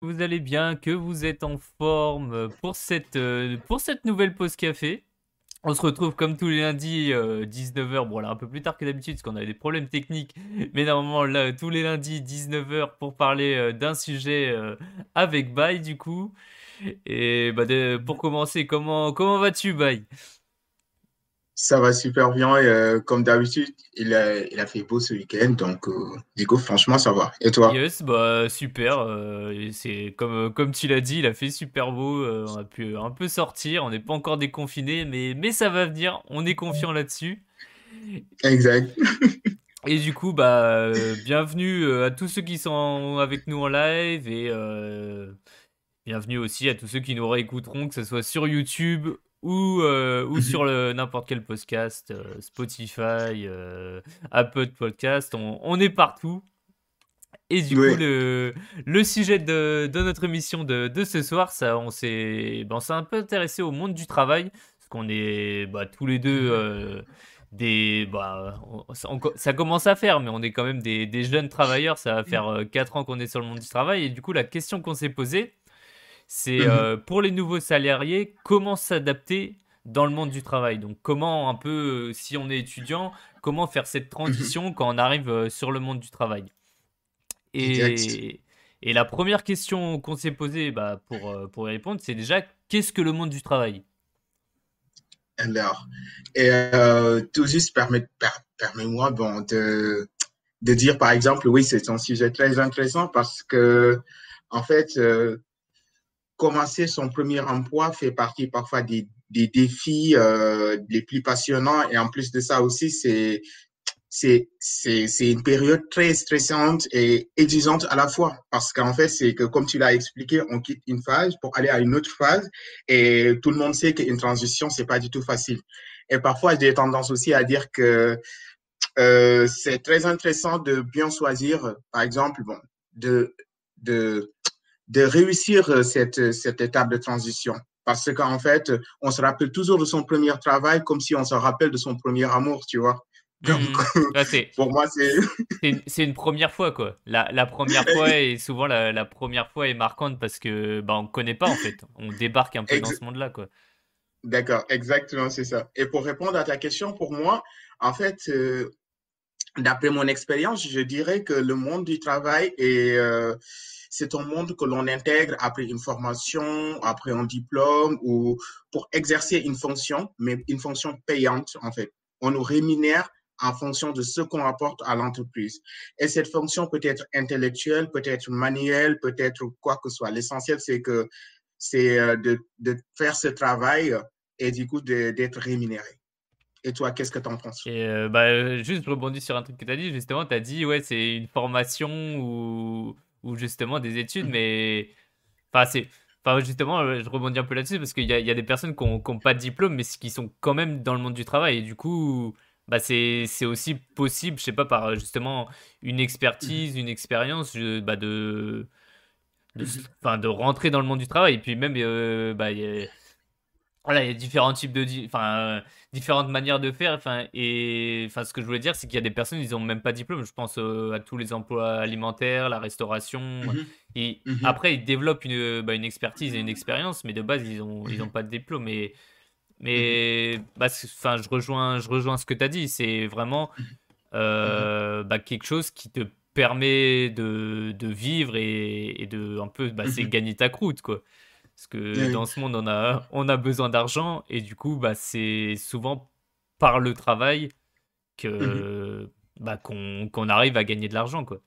vous allez bien, que vous êtes en forme pour cette, euh, pour cette nouvelle pause café. On se retrouve comme tous les lundis, 19h, bon là un peu plus tard que d'habitude parce qu'on avait des problèmes techniques, mais normalement là tous les lundis 19h pour parler euh, d'un sujet euh, avec Bye du coup. Et bah, pour commencer, comment, comment vas-tu Bye ça va super bien. Et, euh, comme d'habitude, il a, il a fait beau ce week-end. Donc, euh, du coup, franchement, ça va. Et toi? Yes, bah super. Euh, c'est comme, comme tu l'as dit, il a fait super beau. on a pu un peu sortir. On n'est pas encore déconfiné, mais, mais ça va venir. On est confiant là-dessus. Exact. Et du coup, bah, bienvenue à tous ceux qui sont avec nous en live et bienvenue aussi à tous ceux qui nous réécouteront, que ce soit sur YouTube ou, euh, ou sur n'importe quel podcast, euh, Spotify, euh, Apple Podcast, on, est partout. Et du coup, le, le, sujet de, de, notre émission de, de ce soir, ça, on s'est bon, un peu intéressé au monde du travail, parce qu'on est bah, tous les deux des... Bah, ça commence à faire, mais on est quand même des, des jeunes travailleurs, ça va faire 4 ans qu'on est sur le monde du travail, et du coup, la question qu'on s'est posée, c'est mhm. euh, pour les nouveaux salariés, comment s'adapter dans le monde du travail? Donc comment un peu, euh, si on est étudiant, comment faire cette transition mhm. quand on arrive euh, sur le monde du travail? Et, et la première question qu'on s'est posée bah, pour, pour y répondre, c'est déjà qu'est-ce que le monde du travail? Alors, et, tout juste permets-moi bon, de, de dire par exemple, oui, c'est un sujet très intéressant parce que, en fait, commencer son premier emploi fait partie parfois des, des défis euh, les plus passionnants. Et en plus de ça aussi, c'est c'est c'est une période très stressante et exigeante à la fois parce qu'en fait c'est que comme tu l'as expliqué on quitte une phase pour aller à une autre phase et tout le monde sait qu'une transition c'est pas du tout facile et parfois j'ai tendance aussi à dire que euh, c'est très intéressant de bien choisir par exemple bon de de de réussir euh, cette, cette étape de transition. Parce qu'en fait, on se rappelle toujours de son premier travail comme si on se rappelle de son premier amour, tu vois. Donc, mmh. pour moi, c'est. c'est une première fois, quoi. La, la première fois, et souvent la, la, première fois est marquante parce que bah, on ne connaît pas, en fait. On débarque un peu dans ce monde-là, quoi. D'accord, exactement, c'est ça. Et pour répondre à ta question, pour moi, en fait, euh, d'après mon expérience, je dirais que le monde du travail est. Euh, c'est un monde que l'on intègre après une formation, après un diplôme ou pour exercer une fonction, mais une fonction payante en fait. On nous rémunère en fonction de ce qu'on apporte à l'entreprise. Et cette fonction peut être intellectuelle, peut être manuelle, peut être quoi que ce soit. L'essentiel, c'est que c'est euh, de, faire ce travail et du coup d'être rémunéré. Et toi, qu'est-ce que tu en penses euh, bah, Juste, je rebondis sur un truc que tu as dit. Justement, tu as dit, ouais, c'est une formation ou ou justement des études, mmh. mais enfin c'est Enfin, justement, euh, je rebondis un peu là-dessus parce qu'il y, y, a des personnes qui n'ont pas de diplôme, mais qui sont quand même dans le monde du travail. Et du coup, bah, c'est aussi possible, je sais pas, par justement une expertise, une expérience, bah, de, de, mmh. de rentrer dans le monde du travail. Et puis même, euh, bah, voilà, il y a différents types de, enfin, différentes manières de faire. Enfin, et enfin, ce que je voulais dire, c'est qu'il y a des personnes, ils ont même pas de diplôme. Je pense euh, à tous les emplois alimentaires, la restauration. Mmh et mmh après, ils développent une, bah, une expertise et une expérience, mais de base, ils ont, ils ont pas de diplôme. Et, mais, bah, enfin, je rejoins, je rejoins ce que tu as dit. C'est vraiment euh, bah, quelque chose qui te permet de, de vivre et, et, de un peu, c'est gagner ta croûte, quoi. Parce que dans ce monde, on a, on a besoin d'argent et du coup, bah, c'est souvent par le travail que mmh bah, qu'on arrive à gagner de l'argent. quoi.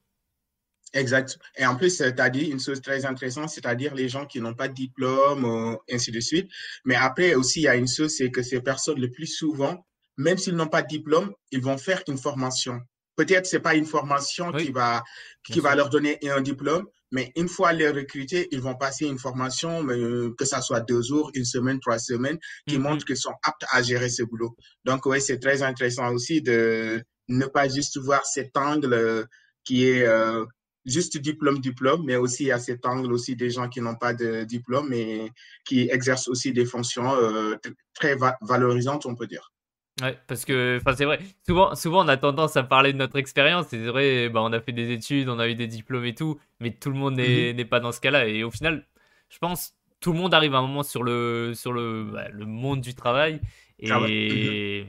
Exact. Et en plus, tu as dit une chose très intéressante, c'est-à-dire les gens qui n'ont pas de diplôme, ainsi de suite. Mais après aussi, il y a une chose, c'est que ces personnes, le plus souvent, même s'ils n'ont pas de diplôme, ils vont faire une formation. Peut-être c'est pas une formation qui va qui va leur donner un diplôme, mais une fois les recrutés, ils vont passer une formation, que ça soit deux jours, une semaine, trois semaines, qui mm-hmm. montrent qu'ils sont aptes à gérer ce boulot. Donc oui, c'est très intéressant aussi de ne pas juste voir cet angle euh, qui est euh, juste diplôme diplôme, mais aussi à cet angle aussi des gens qui n'ont pas de diplôme et qui exercent aussi des fonctions euh, très valorisantes, on peut dire. Ouais, parce que, c'est vrai. Souvent, souvent, on a tendance à parler de notre expérience. C'est vrai, bah, on a fait des études, on a eu des diplômes et tout, mais tout le monde n'est mhm. pas dans ce cas-là. Et au final, je pense, tout le monde arrive à un moment sur le, sur le, bah, le monde du travail. Et,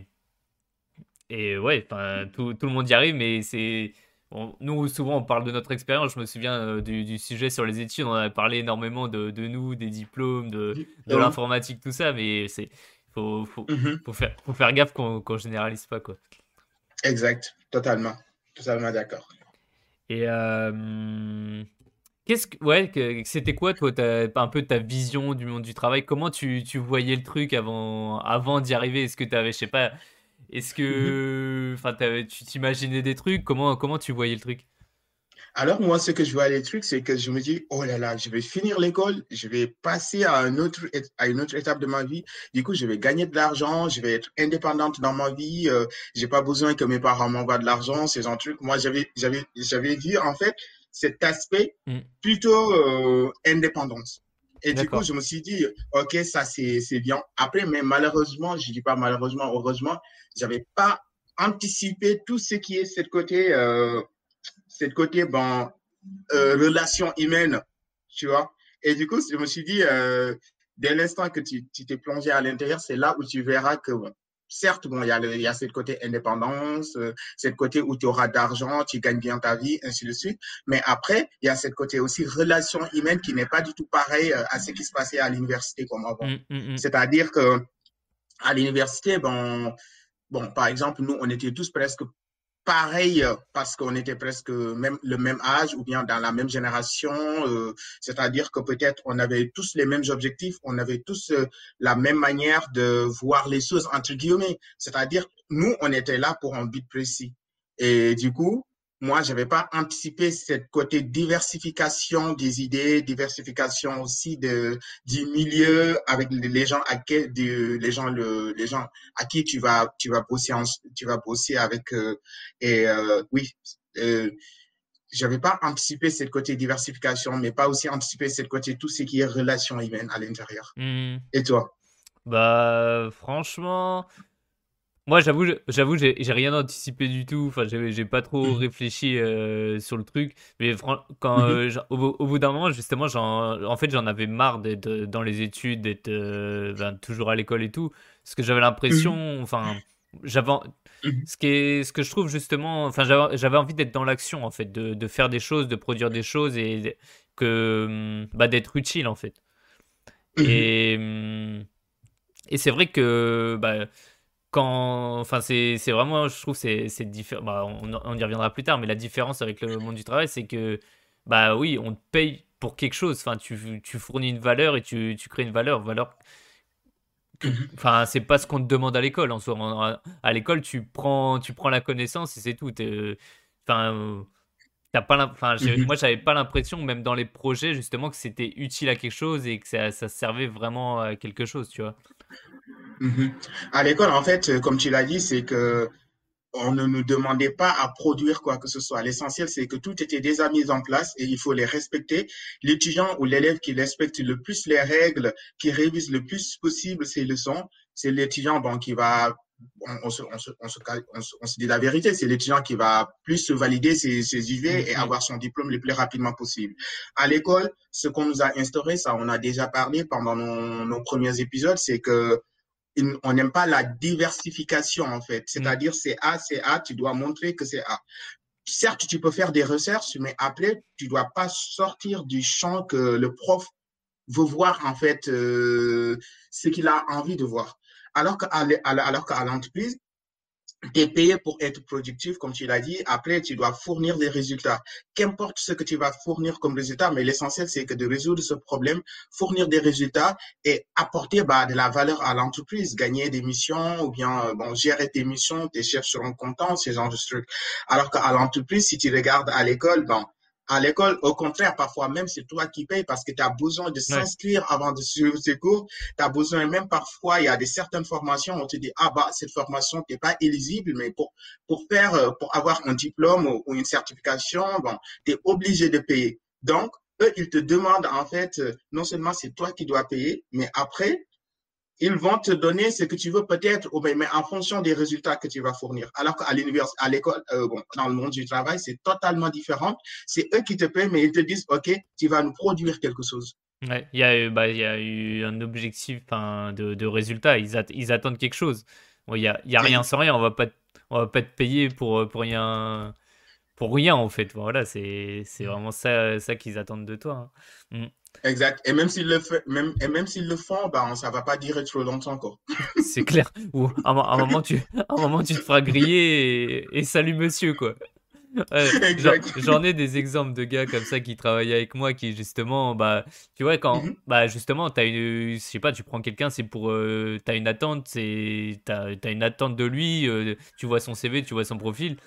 et ouais, tout, tout le monde y arrive, mais c'est. nous, souvent, on parle de notre expérience. Je me souviens euh, du, du, sujet sur les études. On a parlé énormément de, de nous, des diplômes, de, de l'informatique, tout ça. Mais c'est faut, faut, mhm. faut, faire, faut faire gaffe qu'on ne généralise pas. Quoi. Exact, totalement. Totalement d'accord. Et euh, qu'est-ce que, ouais, c'était quoi, toi, un peu ta vision du monde du travail? Comment tu, tu voyais le truc avant, avant d'y arriver? Est-ce que tu avais, je sais pas, est-ce que mhm. tu t'imaginais des trucs? Comment, comment tu voyais le truc? Alors, moi, ce que je vois les trucs, c'est que je me dis, oh là là, je vais finir l'école, je vais passer à, un autre, à une autre étape de ma vie. Du coup, je vais gagner de l'argent, je vais être indépendante dans ma vie. Euh, j'ai pas besoin que mes parents m'envoient de l'argent, ces genre de trucs. Moi, j'avais, j'avais, j'avais vu, en fait, cet aspect mm. plutôt euh, indépendance. Et du coup, je me suis dit, OK, ça, c'est, c'est bien. Après, mais malheureusement, je dis pas malheureusement, heureusement, j'avais pas anticipé tout ce qui est cette côté euh, cette côté bon, euh, relation humaine, tu vois. Et du coup, je me suis dit, euh, dès l'instant que tu t'es plongé à l'intérieur, c'est là où tu verras que, bon, certes, bon, il y a, il y a cette côté indépendance, euh, cette côté où tu auras d'argent, tu gagnes bien ta vie, ainsi de suite. Mais après, il y a cette côté aussi relation humaine qui n'est pas du tout pareil à ce qui se passait à l'université comme avant. Mmh, mmh, mmh. C'est-à-dire que à l'université, bon, bon, par exemple, nous, on était tous presque pareil euh, parce qu'on était presque même le même âge ou bien dans la même génération, euh, c'est-à-dire que peut-être on avait tous les mêmes objectifs, on avait tous euh, la même manière de voir les choses entre guillemets, c'est-à-dire nous on était là pour un but précis. Et du coup, moi, je n'avais pas anticipé cette côté diversification des idées, diversification aussi de, du milieu avec les gens à qui, les gens, le, les gens à qui tu vas, tu vas bosser, tu vas bosser avec. Euh, et euh, oui, euh, j'avais pas anticipé cette côté diversification, mais pas aussi anticipé cette côté tout ce qui est relation humaine à l'intérieur. Mmh. Et toi? Bah, franchement, moi, j'avoue, j'avoue, j'ai rien anticipé du tout. Enfin, j'ai pas trop mmh. réfléchi euh, sur le truc. Mais quand, mmh euh, au, bout d'un moment, justement, en fait, j'en avais marre d'être euh, dans les études, d'être ben, toujours à l'école et tout. Parce que j'avais mmh l'impression, enfin, j'avais, ce qui est, ce que je trouve justement, enfin, j'avais envie d'être dans l'action, en fait, de, de, faire des choses, de produire des choses et que, bah, d'être utile, en fait. Et, et c'est vrai que, bah, quand enfin c'est vraiment je trouve c'est c'est différent bah, on, on, y reviendra plus tard mais la différence avec le monde du travail c'est que bah oui on te paye pour quelque chose. Enfin tu, tu fournis une valeur et tu, tu crées une valeur. Valeur mhm. enfin c'est pas ce qu'on te demande à l'école en soi. À l'école tu prends tu prends la connaissance et c'est tout. Enfin t'as pas enfin mhm. moi j'avais pas l'impression même dans les projets justement que c'était utile à quelque chose et que ça, ça servait vraiment à quelque chose tu vois Mhm. À l'école, en fait, euh, comme tu l'as dit, c'est que on ne nous demandait pas à produire quoi que ce soit. L'essentiel, c'est que tout était déjà mis en place et il faut les respecter. L'étudiant ou l'élève qui respecte le plus les règles, qui révise le plus possible ses leçons, c'est l'étudiant bon, qui va, on, se, on, se, on, se, on, se, dit la vérité, c'est l'étudiant qui va plus se valider ses, ses UV et avoir son diplôme le plus rapidement possible. À l'école, ce qu'on nous a instauré, ça on a déjà parlé pendant nos, nos premiers épisodes, c'est que on n'aime pas la diversification en fait. C'est-à-dire c'est A, c'est A, tu dois montrer que c'est A. Certes, tu peux faire des recherches, mais après, tu dois pas sortir du champ que le prof veut voir en fait euh, ce qu'il a envie de voir. Alors qu'à alors l'entreprise, tu es payé pour être productif, comme tu l'as dit. Après, tu dois fournir des résultats. Qu'importe ce que tu vas fournir comme résultat, mais l'essentiel, c'est que de résoudre ce problème, fournir des résultats et apporter bah, de la valeur à l'entreprise, gagner des missions ou bien euh, bon, gérer tes missions, tes chefs seront contents, ces genres de trucs. Alors qu'à l'entreprise, si tu regardes à l'école, bon, à l'école, au contraire, parfois même, c'est toi qui payes parce que tu as besoin de s'inscrire avant de suivre ces cours. Tu as besoin, même parfois, il y a des certaines formations, on te dit, ah bah, cette formation n'est pas éligible, mais pour, pour faire, euh, pour avoir un diplôme ou, une certification, bon, tu es obligé de payer. Donc, eux, ils te demandent, en fait, euh, non seulement c'est toi qui dois payer, mais après, ils vont te donner ce que tu veux peut-être, mais en fonction des résultats que tu vas fournir. Alors qu'à l'université, à l'école, euh, bon, dans le monde du travail, c'est totalement différent. C'est eux qui te paient, mais ils te disent, OK, tu vas nous produire quelque chose. Ouais, il y, a eu, bah, il y a eu un objectif de, de résultat. Ils, ils, attendent quelque chose. Il n'y a, y a rien sans rien. On va pas, on va pas te payer pour, pour rien pour rien en fait. Voilà, c'est vraiment ça, ça qu'ils attendent de toi. Hein. Mm. Exact. Et même s'ils le, fait, même, et même s'ils le font, ben, ça va pas durer trop longtemps encore. c'est clair. Ou à un, moment, tu, un moment, tu te feras griller et, salut monsieur, quoi. J'en ai des exemples de gars comme ça qui travaillent avec moi qui justement, bah, tu vois, quand, mm-hmm. bah, justement, as une, je sais pas, tu prends quelqu'un, c'est pour, euh, tu as une attente, c'est, t'as, as une attente de lui, euh, tu vois son CV, tu vois son profil,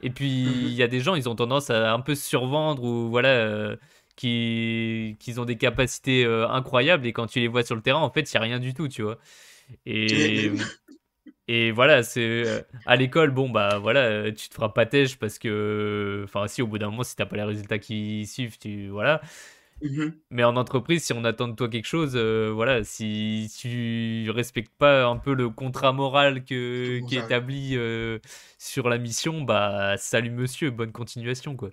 et puis il y a des gens, ils ont tendance à un peu se survendre ou voilà, euh, qui, ont des capacités incroyables et quand tu les vois sur le terrain, en fait, il y a rien du tout, tu vois. Et et voilà, c'est à l'école, bon bah voilà, tu te feras pas têche parce que, enfin si au bout d'un moment, si t'as pas les résultats qui suivent, tu voilà. Mmh Mais en entreprise, si on attend de toi quelque chose, voilà, si tu respectes pas un peu le contrat moral que, qui est établi sur la mission, bah salut monsieur, bonne continuation quoi.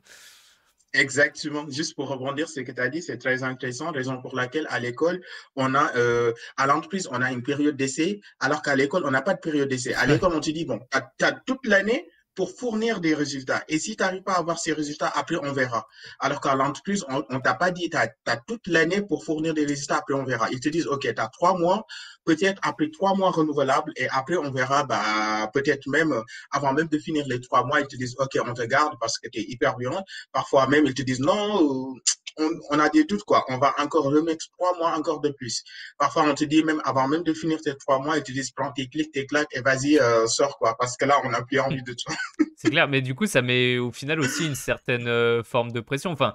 Exactement. Juste pour rebondir ce que tu as dit, c'est très intéressant, raison pour laquelle à l'école, on a, euh, à l'entreprise, on a une période d'essai, alors qu'à l'école, on n'a pas de période d'essai. À l'école, on te dit, bon, tu as, toute l'année pour fournir des résultats. Et si tu n'arrives pas à avoir ces résultats, après, on verra. Alors qu'à l'entreprise, on ne t'a pas dit, tu as, toute l'année pour fournir des résultats, après, on verra. Ils te disent, OK, tu as trois mois, peut-être après trois mois renouvelables, et après, on verra, bah, peut-être même, avant même de finir les trois mois, ils te disent, OK, on te garde parce que tu es hyper bien. Parfois même, ils te disent, non, on, a des doutes, quoi. On va encore remettre trois mois encore de plus. Parfois, on te dit même avant même de finir tes trois mois, ils te disent prends tes clics, tes claques et vas-y, euh, sors, quoi. Parce que là, on n'a plus envie de toi. C'est clair, mais du coup, ça met au final aussi une certaine euh, forme de pression. Enfin,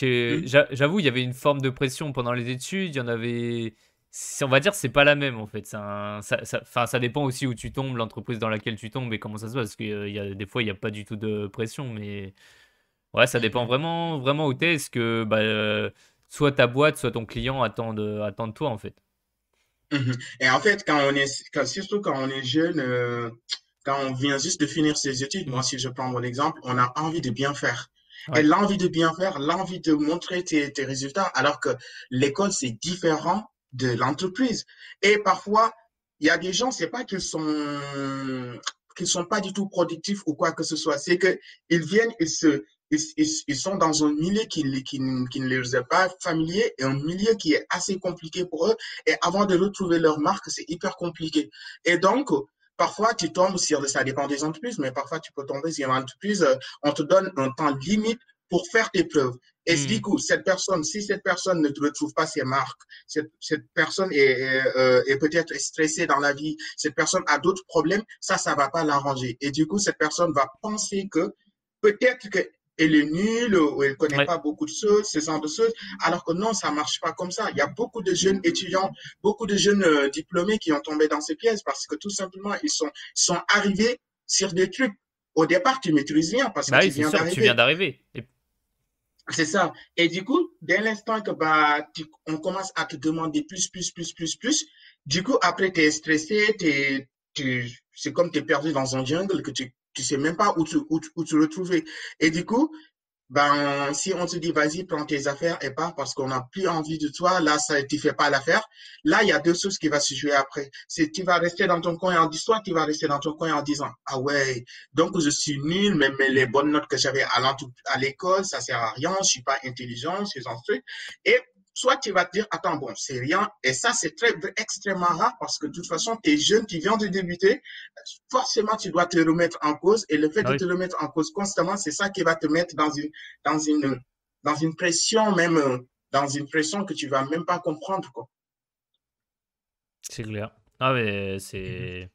mmh. j'avoue, il y avait une forme de pression pendant les études. Il y en avait. On va dire c'est pas la même en fait. ça, ça, ça, dépend aussi où tu tombes, l'entreprise dans laquelle tu tombes et comment ça se passe. Parce que euh, y a, des fois, il n'y a pas du tout de pression, mais Ouais, ça dépend vraiment, vraiment où t'es. Est-ce que bah, euh, soit ta boîte, soit ton client attend de, attend de toi, en fait. Mhm. Et en fait, quand on est, surtout quand on est jeune, euh, quand on vient juste de finir ses études, moi, si je prends mon exemple, on a envie de bien faire. Et l'envie de bien faire, l'envie de montrer tes, tes résultats, alors que l'école, c'est différent de l'entreprise. Et parfois, il y a des gens, c'est pas qu'ils sont qu'ils sont pas du tout productifs ou quoi que ce soit, c'est que ils viennent, ils se ils, sont dans un milieu qui, qui, qui, ne leur est pas familier et un milieu qui est assez compliqué pour eux. Et avant de retrouver leur marque, c'est hyper compliqué. Et donc, parfois, tu tombes sur, ça dépend des entreprises, mais parfois, tu peux tomber sur une entreprise, euh, on te donne un temps limite pour faire tes preuves. Et mmh. du coup, cette personne, si cette personne ne retrouve pas ses marques, cette, cette personne est, euh, est peut-être stressée dans la vie, cette personne a d'autres problèmes, ça, ça va pas l'arranger. Et du coup, cette personne va penser que peut-être que elle est nulle ou elle connaît pas beaucoup de choses, ce genre de choses. Alors que non, ça marche pas comme ça. Il y a beaucoup de jeunes étudiants, beaucoup de jeunes euh, diplômés qui ont tombé dans ces pièges parce que tout simplement, ils sont, sont arrivés sur des trucs. Au départ, tu maîtrises rien parce que bah tu, viens tu, viens d'arriver. C'est ça. Et du coup, dès l'instant que bah, on commence à te demander plus, plus, plus, plus, plus, du coup, après, tu es stressé, tu, c'est comme tu es perdu dans un jungle que tu tu sais même pas où tu, où, où te retrouver. Et du coup, ben, si on te dit, vas-y, prends tes affaires et pars parce qu'on n'a plus envie de toi, là, ça, tu fais pas l'affaire. Là, il y a deux choses qui vont se jouer après. C'est, tu vas rester dans ton coin en disant, tu vas rester dans ton coin en disant, ah ouais, donc je suis nul, même les bonnes notes que j'avais à, à l'école, ça sert à rien, je suis pas intelligent, ces trucs. Et soit tu vas te dire, attends, bon, c'est rien. Et ça, c'est très, extrêmement rare parce que de toute façon, tu es jeune, tu viens de débuter. Forcément, tu dois te remettre en cause. Et le fait de te remettre en cause constamment, c'est ça qui va te mettre dans une, dans une, dans une pression, même, dans une pression que tu vas même pas comprendre, quoi. C'est clair. Ah, mais c'est.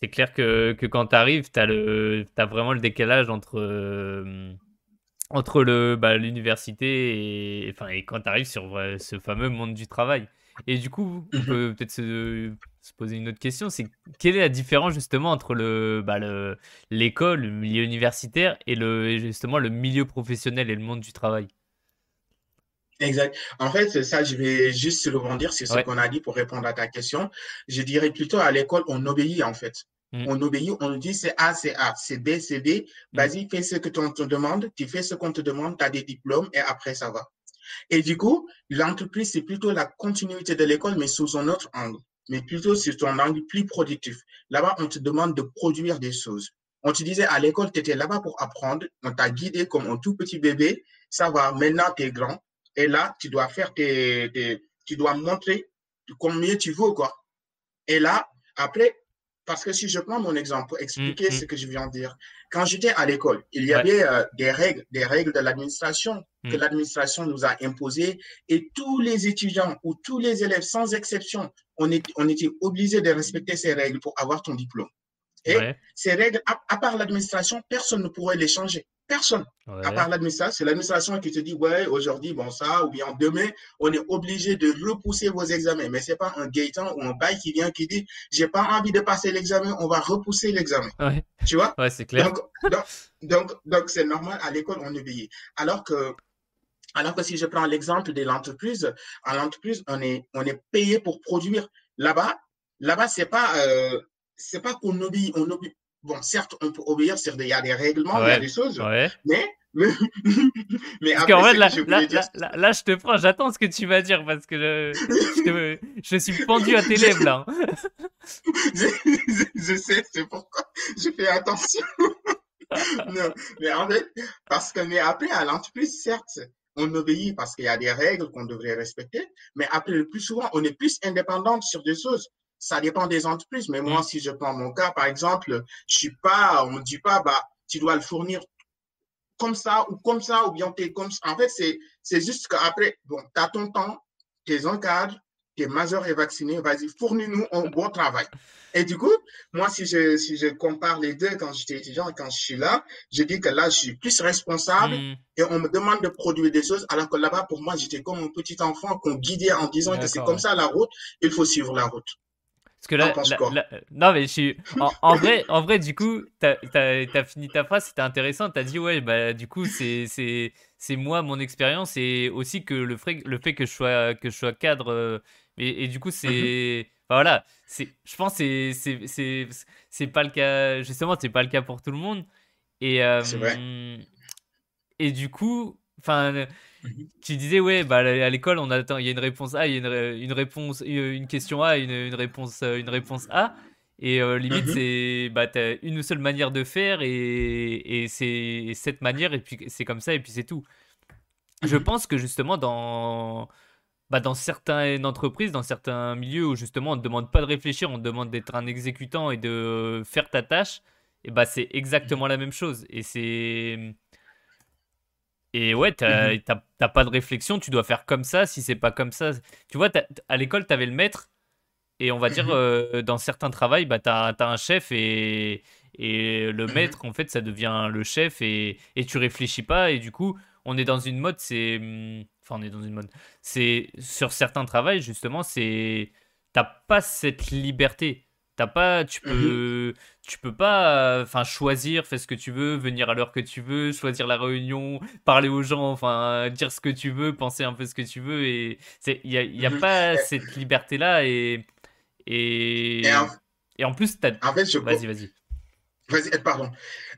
C'est clair que, que quand tu arrives, tu as, as, vraiment le décalage entre, entre le bah, l'université et enfin et quand tu arrives sur ce fameux monde du travail. Et du coup, on mmh peut peut-être se, poser une autre question, c'est quelle est la différence justement entre le bah, l'école, le, milieu universitaire et le justement le milieu professionnel et le monde du travail? Exact. En fait, ça, je vais juste rebondir sur ce qu'on a dit pour répondre à ta question. Je dirais plutôt à l'école, on obéit en fait. Mm. On obéit, on nous dit c'est A, c'est A, c'est B, c'est B. Mm. Vas-y, fais ce que on te demande, tu fais ce qu'on te demande, tu as des diplômes et après ça va. Et du coup, l'entreprise, c'est plutôt la continuité de l'école, mais sous un autre angle, mais plutôt sur ton angle plus productif. Là-bas, on te demande de produire des choses. On te disait à l'école, tu étais là-bas pour apprendre, on t'a guidé comme un tout petit bébé, ça va, maintenant tu es grand, et là, tu dois faire tes, tu dois montrer combien tu veux, quoi. Et là, après, parce que si je prends mon exemple pour expliquer mm, mm. ce que je viens de dire, quand j'étais à l'école, il y avait euh, des règles, des règles de l'administration que mm. l'administration nous a imposées et tous les étudiants ou tous les élèves, sans exception, on, est, on était obligés de respecter ces règles pour avoir ton diplôme. Et ces règles, à part l'administration, personne ne pourrait les changer. Personne. À part l'administration, c'est l'administration qui te dit, ouais, aujourd'hui, bon, ça, ou bien demain, on est obligé de repousser vos examens. Mais c'est pas un Gaëtan ou un bail qui vient qui dit, j'ai pas envie de passer l'examen, on va repousser l'examen. Tu vois? Ouais, c'est clair. Donc, donc, donc, c'est normal, à l'école, on est payé. Alors que, alors que si je prends l'exemple de l'entreprise, à l'entreprise, on est, on est payé pour produire. Là-bas, là-bas, c'est pas, euh, c'est pas qu'on obéit, on obéit, bon, certes, on peut obéir, sur des, il y a des règlements, il y a des choses, mais, mais, mais parce après, là, je là, là, je te prends, j'attends ce que tu vas dire parce que je, je, suis pendu à tes lèvres là. je, sais, c'est pourquoi je fais attention. non, mais en fait, parce que, mais après, à l'entreprise, certes, on obéit parce qu'il y a des règles qu'on devrait respecter, mais après, le plus souvent, on est plus indépendante sur des choses ça dépend des entreprises. Mais moi, mm. si je prends mon cas, par exemple, je suis pas, on me dit pas, bah, tu dois le fournir comme ça ou comme ça, ou bien tu es comme ça. En fait, c'est, c'est juste qu'après, bon, tu as ton temps, tu es en cadre, tu es majeur et vacciné, vas-y, fournis-nous un bon travail. Et du coup, moi, si je, si je compare les deux quand j'étais étudiant et quand je suis là, je dis que là, je suis plus responsable mm. et on me demande de produire des choses, alors que là-bas, pour moi, j'étais comme un petit enfant qu'on guidait en disant que c'est comme ça la route, il faut suivre la route. Parce que là, non mais je suis en, vrai, en vrai du coup, t'as as, fini ta phrase, c'était intéressant. T'as dit ouais, bah du coup c'est moi mon expérience et aussi que le fait le fait que je sois que je sois cadre euh, et, et, du coup c'est mm-hmm. voilà, je pense c'est c'est pas le cas justement c'est pas le cas pour tout le monde et euh, et du coup enfin Mhm. Tu disais, ouais, bah, à l'école, on attend, il y a une réponse A, il y a une, réponse, une question A, une, une, réponse, euh, une réponse A. Et euh, limite, mhm. c'est, bah, t'as une seule manière de faire et, et c'est cette manière, et puis c'est comme ça, et puis c'est tout. Je mhm. pense que justement, dans, bah, dans certaines entreprises, dans certains milieux où justement on ne demande pas de réfléchir, on te demande d'être un exécutant et de faire ta tâche, et bah, c'est exactement la même chose. Et c'est et ouais, mhm. t'as pas de réflexion, tu dois faire comme ça, si c'est pas comme ça. Tu vois, à l'école, t'avais le maître, et on va dire, mhm. euh, dans certains travails, bah, t'as as un chef, et, et le mhm. maître, en fait, ça devient le chef, et, et tu réfléchis pas, et du coup, on est dans une mode, c'est. Hmm, enfin, on est dans une mode. C'est. Sur certains travails, justement, c'est. T'as pas cette liberté. T'as pas, tu peux, tu peux pas, enfin choisir, faire ce que tu veux, venir à l'heure que tu veux, choisir la réunion, parler aux gens, enfin dire ce que tu veux, penser un peu ce que tu veux et c'est, il y a, y a mhm. pas cette liberté là et et et en, plus t'as. En fait, je vas-y, vas-y. Vas-y, eh, pardon.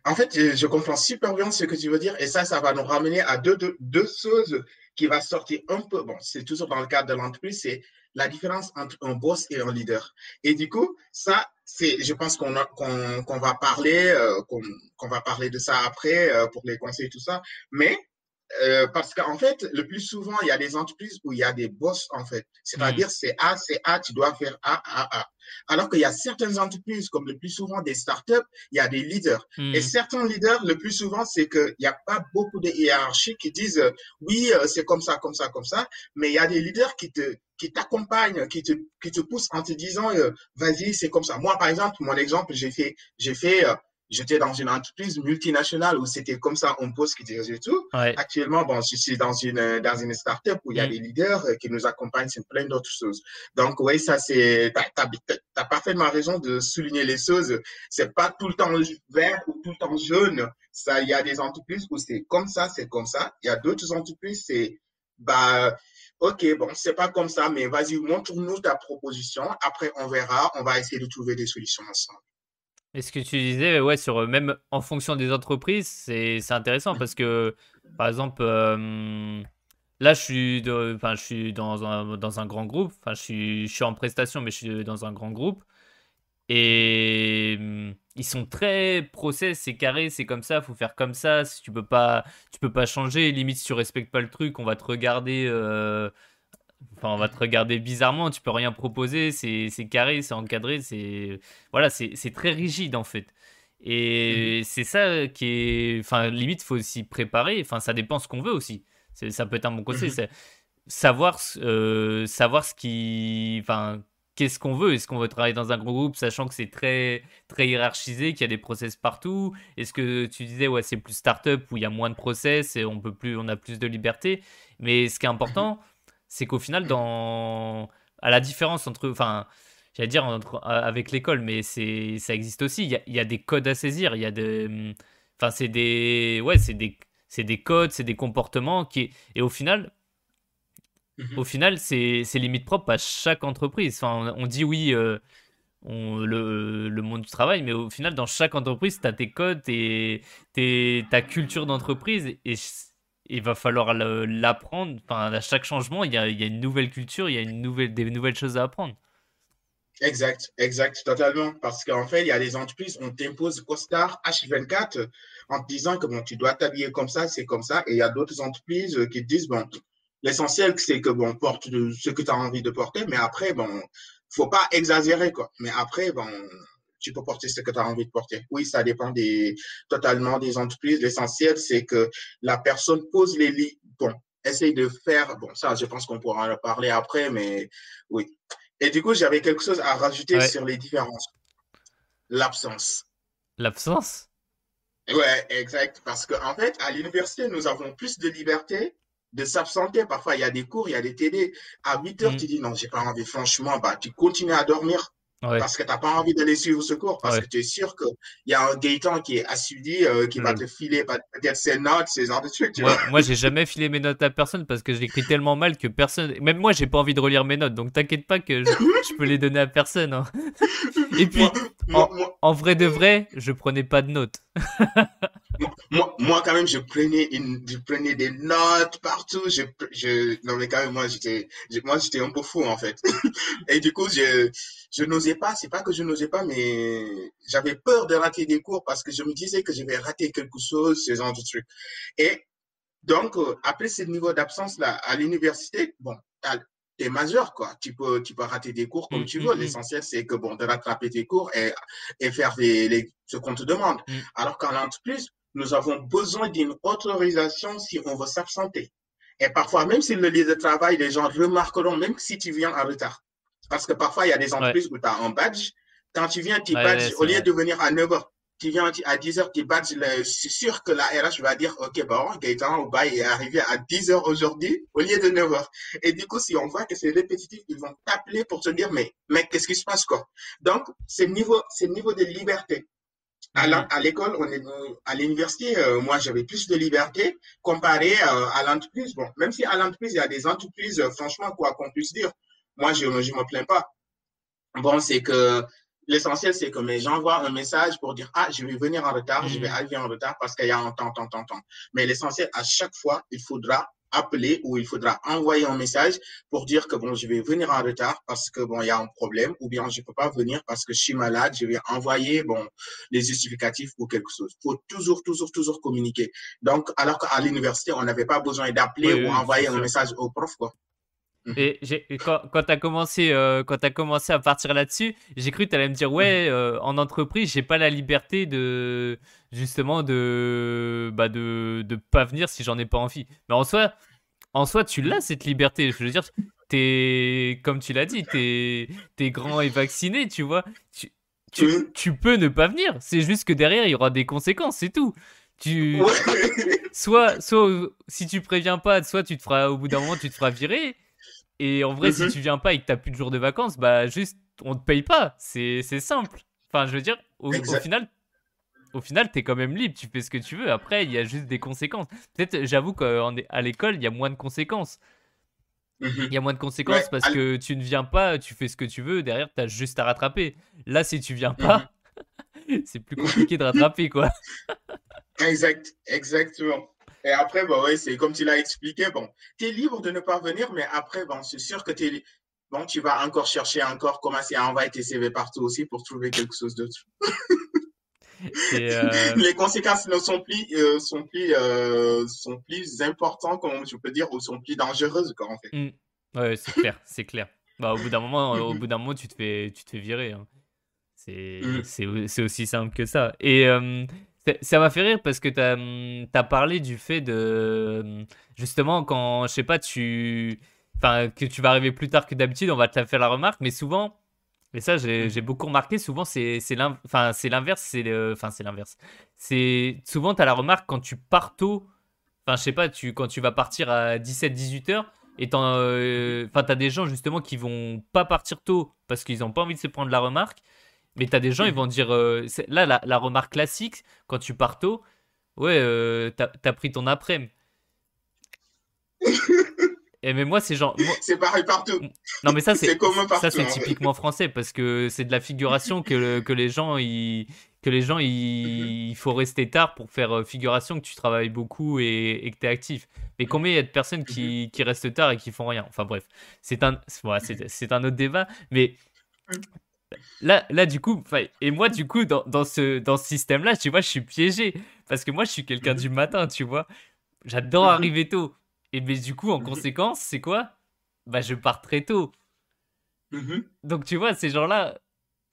En fait, je comprends super bien ce que tu veux dire et ça, ça va nous ramener à deux, deux, deux choses qui va sortir un peu. Bon, c'est toujours dans le cadre de l'entreprise, c'est la différence entre un boss et un leader. Et du coup, ça, c'est, je pense qu'on va parler, euh, qu'on va parler de ça après euh, pour les conseils tout ça. Mais euh, parce qu'en fait, le plus souvent, il y a des entreprises où il y a des boss, en fait. C'est-à-dire, c'est A, c'est A, tu dois faire A, A, A. Alors qu'il y a certaines entreprises, comme le plus souvent des startups, il y a des leaders. Et hmm. certains leaders, le plus souvent, c'est qu'il n'y a pas beaucoup de hiérarchies qui disent, euh, oui, euh, c'est comme ça, comme ça, comme ça. Mais il y a des leaders qui te, qui t'accompagnent, qui te, qui te poussent en te disant, vas-y, c'est comme ça. Moi, par exemple, mon exemple, j'ai fait, j'ai fait, J'étais dans une entreprise multinationale où c'était comme ça, on pose qui dirigeait tout. Actuellement, bon, je suis dans une, dans une start-up où il y a mm. des leaders euh, qui nous accompagnent c'est plein d'autres choses. Donc, oui, ça, c'est, t'as, as, parfaitement raison de souligner les choses. C'est pas tout le temps vert ou tout le temps jaune. Ça, il y a des entreprises où c'est comme ça, c'est comme ça. Il y a d'autres entreprises, c'est, bah, ok, bon, c'est pas comme ça, mais vas-y, montre-nous ta proposition. Après, on verra, on va essayer de trouver des solutions ensemble. Et ce que tu disais, ouais, sur même en fonction des entreprises, c'est intéressant parce que, par exemple, euh, là, je suis, je suis dans un, dans un grand groupe, enfin, je suis, je suis en prestation, mais je suis dans un grand groupe. Et mmh, ils sont très process, c'est carré, c'est comme ça, faut faire comme ça. Si tu peux pas, tu peux pas changer. Limite, si tu respectes pas le truc, on va te regarder. Euh, enfin, on va te regarder bizarrement. Tu peux rien proposer. C'est carré, c'est encadré. C'est voilà, c'est très rigide en fait. Et mmh c'est ça qui est. Enfin, limite, faut aussi préparer. Enfin, ça dépend ce qu'on veut aussi. Ça peut être un bon conseil. Mmh c'est savoir, euh, savoir ce qui. Enfin qu'est-ce qu'on veut Est-ce qu'on veut travailler dans un gros groupe, sachant que c'est très, très hiérarchisé, qu'il y a des process partout? Est-ce que tu disais, ouais, c'est plus start-up où il y a moins de process et on, peut plus, on a plus de liberté? Mais ce qui est important, c'est qu'au final, dans, à la différence entre. Enfin, j'allais dire entre, avec l'école, mais c'est, ça existe aussi. Il y, a, il y, a, des codes à saisir. Il y a des. Enfin, c'est des. Ouais, c'est des. C'est des codes, c'est des comportements qui. Et au final, au mhm. final, c'est limite propre à chaque entreprise. Enfin, on, dit oui, euh, on, le, le, monde du travail, mais au final, dans chaque entreprise, tu as tes codes, tes, tes, ta culture d'entreprise, et il va falloir l'apprendre. Enfin, à chaque changement, il y a, une nouvelle culture, il y a une nouvelle, des nouvelles choses à apprendre. Exact, exact, totalement. Parce qu'en fait, il y a des entreprises, on t'impose costard H24 en te disant que bon, tu dois t'habiller comme ça, c'est comme ça. Et il y a d'autres entreprises qui te disent, bon, L'essentiel, c'est que bon, porte ce que tu as envie de porter, mais après, bon, faut pas exagérer, quoi. Mais après, bon, tu peux porter ce que tu as envie de porter. Oui, ça dépend des, totalement des entreprises. L'essentiel, c'est que la personne pose les lits. Bon, essaye de faire, bon, ça, je pense qu'on pourra en parler après, mais oui. Et du coup, j'avais quelque chose à rajouter sur les différences. L'absence. L'absence? Ouais, exact. Parce qu'en en fait, à l'université, nous avons plus de liberté de s'absenter. Parfois, il y a des cours, il y a des TD. À 8 heures, mm. tu dis non, j'ai pas envie. Franchement, bah, tu continues à dormir. Parce que tu n'as pas envie d'aller suivre ce cours, parce que tu es sûr qu'il y a un Gaëtan qui est assidu, euh, qui va mm. te filer peut-être ses notes, ces genres de trucs. Tu vois moi, j'ai jamais filé mes notes à personne parce que j'écris tellement mal que personne. Même moi, j'ai pas envie de relire mes notes, donc t'inquiète pas que je, peux les donner à personne. Hein. Et puis, en, vrai de vrai, je prenais pas de notes. moi, quand même, je prenais, une, je prenais des notes partout. Je, je, non, mais quand même, moi, j'étais, moi, j'étais un peu fou, en fait. Et du coup, je, je n'osais pas, c'est pas que je n'osais pas, mais j'avais peur de rater des cours parce que je me disais que je vais rater quelque chose, ce genre de trucs. Et donc, euh, après ce niveau d'absence-là, à l'université, bon, t'es majeur, quoi. Tu peux, tu peux rater des cours comme mm, tu veux. Mm, mm. L'essentiel, c'est que, bon, de rattraper tes cours et, et faire les, ce qu'on te demande. Alors qu'en entreprise, nous avons besoin d'une autorisation si on veut s'absenter. Et parfois, même si le lieu de travail, les gens remarqueront, même si tu viens en retard. Parce que parfois, il y a des entreprises où tu as un badge. Quand tu viens, tu badges, au lieu de venir à 9h, tu viens à 10h, tu badges, c'est sûr que la RH va dire, OK, bon, Gaëtan ou est arrivé à 10h aujourd'hui au lieu de 9h. Et du coup, si on voit que c'est répétitif, ils vont t'appeler pour te dire, mais, mais qu'est-ce qui se passe, quoi? Donc, c'est le niveau, c'est niveau de liberté. À mm-hmm. l'école, on est à l'université, euh, moi j'avais plus de liberté comparé euh, à l'entreprise. Bon, même si à l'entreprise il y a des entreprises, euh, franchement quoi qu'on puisse dire, moi, je ne me plains pas. Bon, c'est que l'essentiel, c'est que mes j'envoie un message pour dire, ah, je vais venir en retard, je vais mm. arriver en retard parce qu'il y a un temps, temps, temps, temps. Mais l'essentiel, à chaque fois, il faudra appeler ou il faudra envoyer un message pour dire que bon, je vais venir en retard parce que bon, il y a un problème ou bien je peux pas venir parce que je suis malade, je vais envoyer bon, les justificatifs ou quelque chose. Faut toujours, toujours, toujours communiquer. Donc, alors qu'à l'université, on n'avait pas besoin d'appeler ou envoyer un message au prof, quoi. Et quand, quand tu as, commencé, euh, as commencé à partir là-dessus, j'ai cru que tu allais me dire Ouais, euh, en entreprise, j'ai pas la liberté de justement de bah de, de pas venir si j'en ai pas envie. Mais en soi, en soi tu l'as cette liberté. Je veux dire, es, comme tu l'as dit, tu es, grand et vacciné, tu vois. Tu, tu, tu peux ne pas venir. C'est juste que derrière, il y aura des conséquences, c'est tout. Tu. soit, soit si tu préviens pas, soit tu te feras, au bout d'un moment, tu te feras virer et en vrai, si mhm. tu viens pas et que t'as plus de jours de vacances, bah juste, on te paye pas. C'est simple. Enfin, je veux dire, au, final, au final, tu es quand même libre, tu fais ce que tu veux. Après, il y a juste des conséquences. Peut-être, j'avoue qu'à l'école, il y a moins de conséquences. Mhm. Il y a moins de conséquences parce que tu ne viens pas, tu fais ce que tu veux, derrière, tu as juste à rattraper. Là, si tu viens pas, mhm. c'est plus compliqué de rattraper, quoi. exact, exactement. Et après, bon, ouais, c'est comme tu l'as expliqué, bon, tu es libre de ne pas venir, mais après, bon, c'est sûr que tu es, bon, tu vas encore chercher, encore commencer à envoyer tes CV partout aussi pour trouver quelque chose d'autre. Euh, Les conséquences ne sont plus, euh, sont plus, euh, sont plus importantes, comme je peux dire, ou sont plus dangereuses, quoi, en fait. Mm. Ouais, c'est clair, c'est clair. Bah, au bout d'un moment, au bout d'un moment, tu te fais, tu te fais virer. Hein. C'est, aussi simple que ça. Et ça m'a fait rire parce que tu as, as, parlé du fait de. Justement, quand, je sais pas, tu enfin, que tu vas arriver plus tard que d'habitude, on va te faire la remarque, mais souvent, et ça j'ai mm. beaucoup remarqué, souvent c'est l'inverse, c'est enfin c'est l'inverse. C'est souvent tu as la remarque quand tu pars tôt, enfin je sais pas, tu, quand tu vas partir à 17-18 heures, et euh, enfin, tu as des gens justement qui vont pas partir tôt parce qu'ils n'ont pas envie de se prendre la remarque. Mais tu as des gens, ils vont dire. Euh, là, la, la, remarque classique, quand tu pars tôt, ouais, euh, t'as as pris ton après-midi. Et mais moi, c'est genre. C'est pareil partout. Non, mais ça, c'est Ça, c'est typiquement français parce que c'est de la figuration que, que les gens, ils, que les gens, il faut rester tard pour faire euh, figuration, que tu travailles beaucoup et, et que tu es actif. Mais combien il y a de personnes qui, qui, restent tard et qui font rien? Enfin bref, c'est un, c'est un autre débat. Mais là, là du coup, et moi, du coup, dans, dans ce, dans ce système-là, tu vois, je suis piégé. Parce que moi, je suis quelqu'un du matin, tu vois. J'adore arriver tôt. Et mais du coup, en conséquence, c'est quoi? Bah, je pars très tôt. Donc, tu vois, ces gens-là,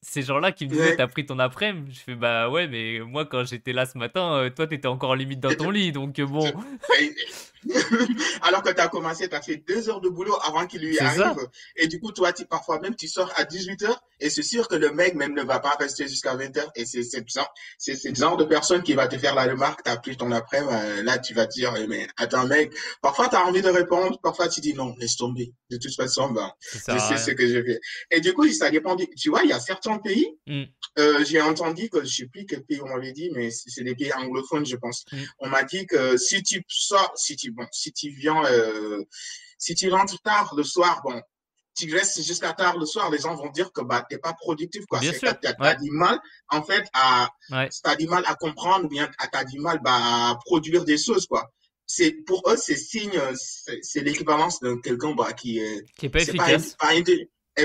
ces gens-là qui me disaient t'as pris ton après-midi, je fais bah ouais, mais moi quand j'étais là ce matin, euh, toi t'étais encore limite dans ton lit, donc euh, bon. Alors que tu as commencé, tu as fait deux heures de boulot avant qu'il lui arrive. Et du coup, toi, tu, parfois même, tu sors à 18 heures et c'est sûr que le mec même ne va pas rester jusqu'à 20 heures. Et c'est ce genre de personne qui va te faire la remarque, tu as pris ton après-midi, euh, là, tu vas te dire, eh, mais attends, mec, parfois tu as envie de répondre, parfois tu dis non, laisse tomber. De toute façon, ben, je sais ce que je fais. Et du coup, ça dépend. Tu vois, il y a certains pays, mm. euh, j'ai entendu que je sais plus quel pays on m'avait dit, mais c'est des pays anglophones, je pense. Mm. On m'a dit que si tu sors, si tu bon, si tu viens, euh, si tu rentres tard le soir, bon, tu restes jusqu'à tard le soir, les gens vont dire que bah t'es pas productif quoi. Bien sûr. T'as du mal en fait à, t'as du mal à comprendre ou bien t'as du mal bah, à produire des choses quoi. C'est pour eux c'est signe, c'est l'équivalence de quelqu'un bah, qui est qui est pas efficace. Pas,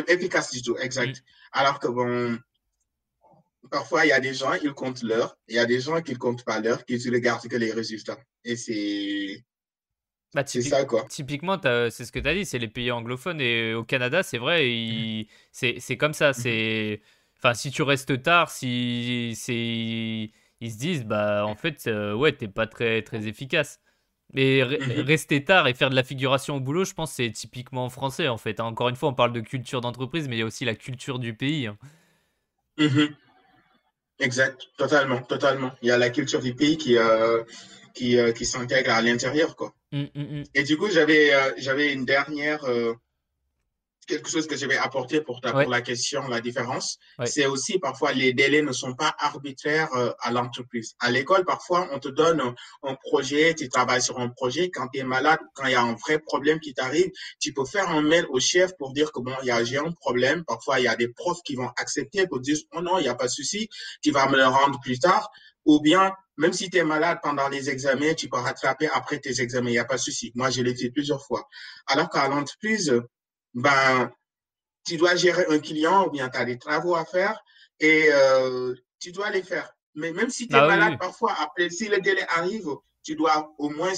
efficace du tout, exact. Mm. Alors que bon, parfois, il y a des gens, ils comptent l'heure. Il y a des gens qui ne comptent pas l'heure, qui ne regardent que les résultats. Et c'est. Bah, c'est ça, quoi. Typiquement, c'est ce que tu as dit, c'est les pays anglophones. Et au Canada, c'est vrai, mmh. c'est comme ça. Mmh. C'est. Enfin, si tu restes tard, si c'est ils se disent bah en fait euh, ouais t'es pas très très efficace mais mmh rester tard et faire de la figuration au boulot je pense c'est typiquement français en fait encore une fois on parle de culture d'entreprise mais il y a aussi la culture du pays hein. Exact, totalement, totalement. Il y a la culture du pays qui, euh, qui, euh, qui s'intègre à l'intérieur, quoi. Mmh, mmh, mmh. Et du coup, j'avais, euh, j'avais une dernière, euh, quelque chose que je vais apporter pour, ta, pour la question, la différence, c'est aussi parfois les délais ne sont pas arbitraires euh, à l'entreprise. À l'école, parfois, on te donne un, projet, tu travailles sur un projet. Quand tu es malade, quand il y a un vrai problème qui t'arrive, tu peux faire un mail au chef pour dire que bon, il y a, j'ai un problème. Parfois, il y a des profs qui vont accepter pour dire, oh non, il n'y a pas de souci, tu vas me le rendre plus tard. Ou bien, même si tu es malade pendant les examens, tu peux rattraper après tes examens, il n'y a pas de souci. Moi, je l'ai fait plusieurs fois. Alors qu'à l'entreprise, ben, tu dois gérer un client ou bien tu as des travaux à faire et euh, tu dois les faire. Mais même si tu es ah malade, parfois, après, si le délai arrive, tu dois au moins,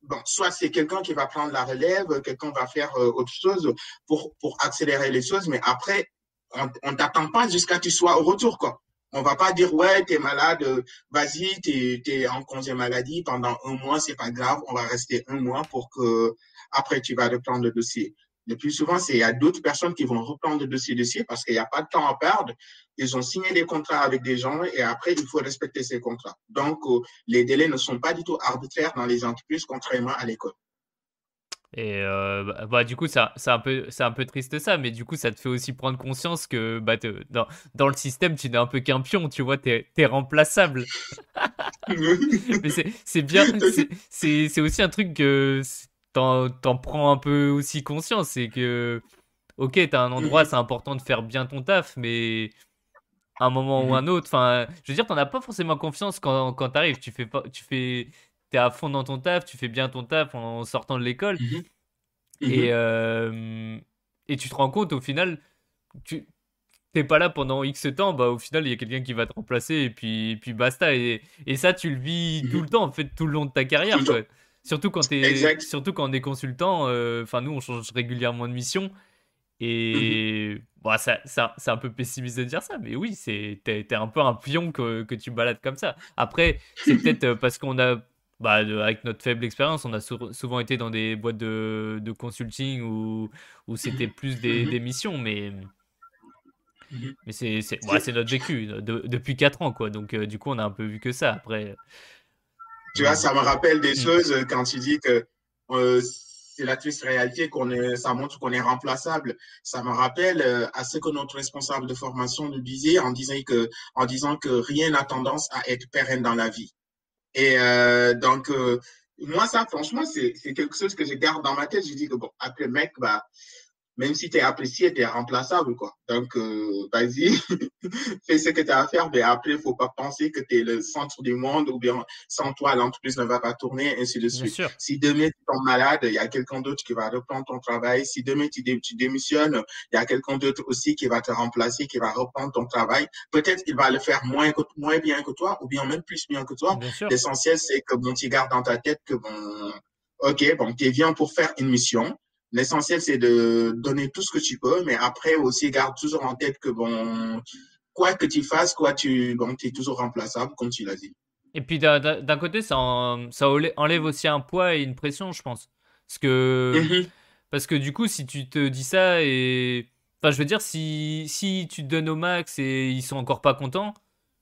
bon, soit c'est quelqu'un qui va prendre la relève, quelqu'un va faire euh, autre chose pour, pour accélérer les choses, mais après, on ne t'attend pas jusqu'à ce que tu sois au retour, quoi. On va pas dire, ouais, tu es malade, vas-y, tu es, en congé maladie pendant un mois, c'est pas grave, on va rester un mois pour que après tu vas reprendre le dossier. Le plus souvent, c'est il y a d'autres personnes qui vont reprendre le dossier dossier parce qu'il n'y a pas de temps à perdre. Ils ont signé des contrats avec des gens et après, il faut respecter ces contrats. Donc, euh, les délais ne sont pas du tout arbitraires dans les entreprises, contrairement à l'école. Et euh, bah, bah, du coup, c'est un, peu, un peu triste ça, mais du coup, ça te fait aussi prendre conscience que bah, dans, dans le système, tu n'es un peu qu'un pion, tu vois, t'es es remplaçable. mais c'est bien, c'est aussi un truc que t'en prends un peu aussi conscience, c'est que, ok, t'as un endroit, c'est important de faire bien ton taf, mais à un moment ou un autre, enfin, je veux dire, t'en as pas forcément confiance quand, quand t'arrives, tu fais pas, tu fais à fond dans ton taf, tu fais bien ton taf en sortant de l'école. Mhm. Et, mhm. euh, et tu te rends compte au final, tu t'es pas là pendant X temps, bah au final il y a quelqu'un qui va te remplacer et puis, puis basta. Et, et ça tu le vis tout le mhm. temps en fait, tout le long de ta carrière. Surtout quand, es, surtout quand on est consultant, euh, enfin nous on change régulièrement de mission. Et bon, ça, ça c'est un peu pessimiste de dire ça, mais oui, t'es es un peu un pion que, que tu balades comme ça. Après, c'est peut-être parce qu'on a bah, avec notre faible expérience, on a souvent été dans des boîtes de, de consulting où, où c'était plus des, des, missions, mais, mais c'est ouais, notre vécu depuis 4 ans, quoi. Donc, euh, du coup, on a un peu vu que ça. Après, tu vois, ça me rappelle des mm. choses euh, quand tu dis que euh, c'est la triste réalité qu'on est, ça montre qu'on est remplaçable. Ça me rappelle à ce que notre responsable de formation nous disait en disant que, en disant que rien n'a tendance à être pérenne dans la vie. Et euh, donc, euh, moi, ça, franchement, c'est quelque chose que je garde dans ma tête. Je dis que, bon, après, mec, bah, même si tu es apprécié, tu es remplaçable, quoi. Donc, euh, vas-y, fais ce que tu as à faire, mais après, il faut pas penser que tu es le centre du monde ou bien sans toi, l'entreprise ne va pas tourner, ainsi de suite. Si demain tu tombes malade, il y a quelqu'un d'autre qui va reprendre ton travail. Si demain tu, tu démissionnes, il y a quelqu'un d'autre aussi qui va te remplacer, qui va reprendre ton travail. Peut-être qu'il va le faire moins, moins bien que toi ou bien même plus bien que toi. L'essentiel, c'est que bon, tu gardes dans ta tête que bon, OK, bon, tu viens pour faire une mission. L'essentiel, c'est de donner tout ce que tu peux, mais après aussi, garde toujours en tête que, bon, quoi que tu fasses, quoi, tu bon, es toujours remplaçable, comme tu l'as dit. Et puis d'un côté, ça, ça enlève aussi un poids et une pression, je pense. Parce que, mm-hmm. parce que du coup, si tu te dis ça et. Enfin, je veux dire, si, si tu te donnes au max et ils sont encore pas contents,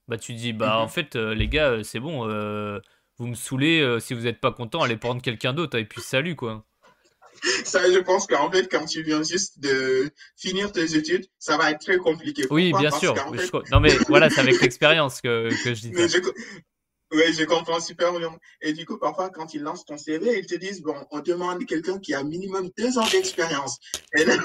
bah tu dis, bah en mm-hmm. fait, euh, les gars, euh, c'est bon, euh, vous me saoulez, si vous n'êtes pas content, allez prendre quelqu'un d'autre, et puis salut, quoi ça, je pense qu'en fait, quand tu viens juste de finir tes études, ça va être très compliqué. Oui, bien sûr. Non, mais voilà, c'est avec l'expérience que, que, je dis ça. Oui, je comprends super bien. Et du coup, parfois, quand ils lancent ton CV, ils te disent, bon, on demande quelqu'un qui a minimum deux ans d'expérience. Et là,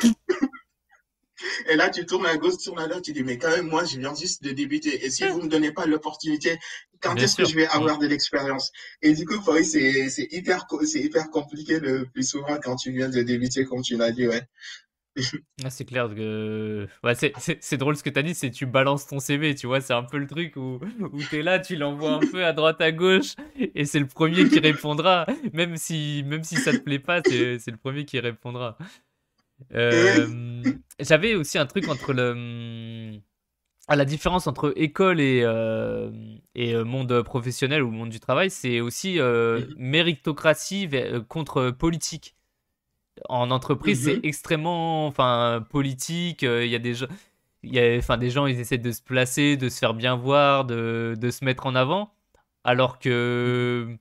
et là, tu tournes à gauche, tu tournes à droite, tu dis, mais quand même, moi, je viens juste de débuter. Et si vous ne me donnez pas l'opportunité, quand est-ce que je vais avoir de l'expérience? Et du coup, c'est, c'est hyper, c'est hyper compliqué le plus souvent quand tu viens de débuter, comme tu l'as dit, ouais. Ah, c'est clair que ouais, c'est drôle ce que tu as dit, c'est tu balances ton CV, tu vois, c'est un peu le truc où, où tu es là, tu l'envoies un peu à droite à gauche et c'est le premier qui répondra, même si, même si ça te plaît pas, c'est le premier qui répondra. Euh, j'avais aussi un truc entre le. À la différence entre école et, euh, et euh, monde professionnel ou monde du travail, c'est aussi mhm. méritocratie contre politique. En entreprise, c'est mhm. extrêmement enfin, politique. Il y a des gens. Il y a, enfin, des gens, ils essaient de se placer, de se faire bien voir, de, de se mettre en avant. Alors que,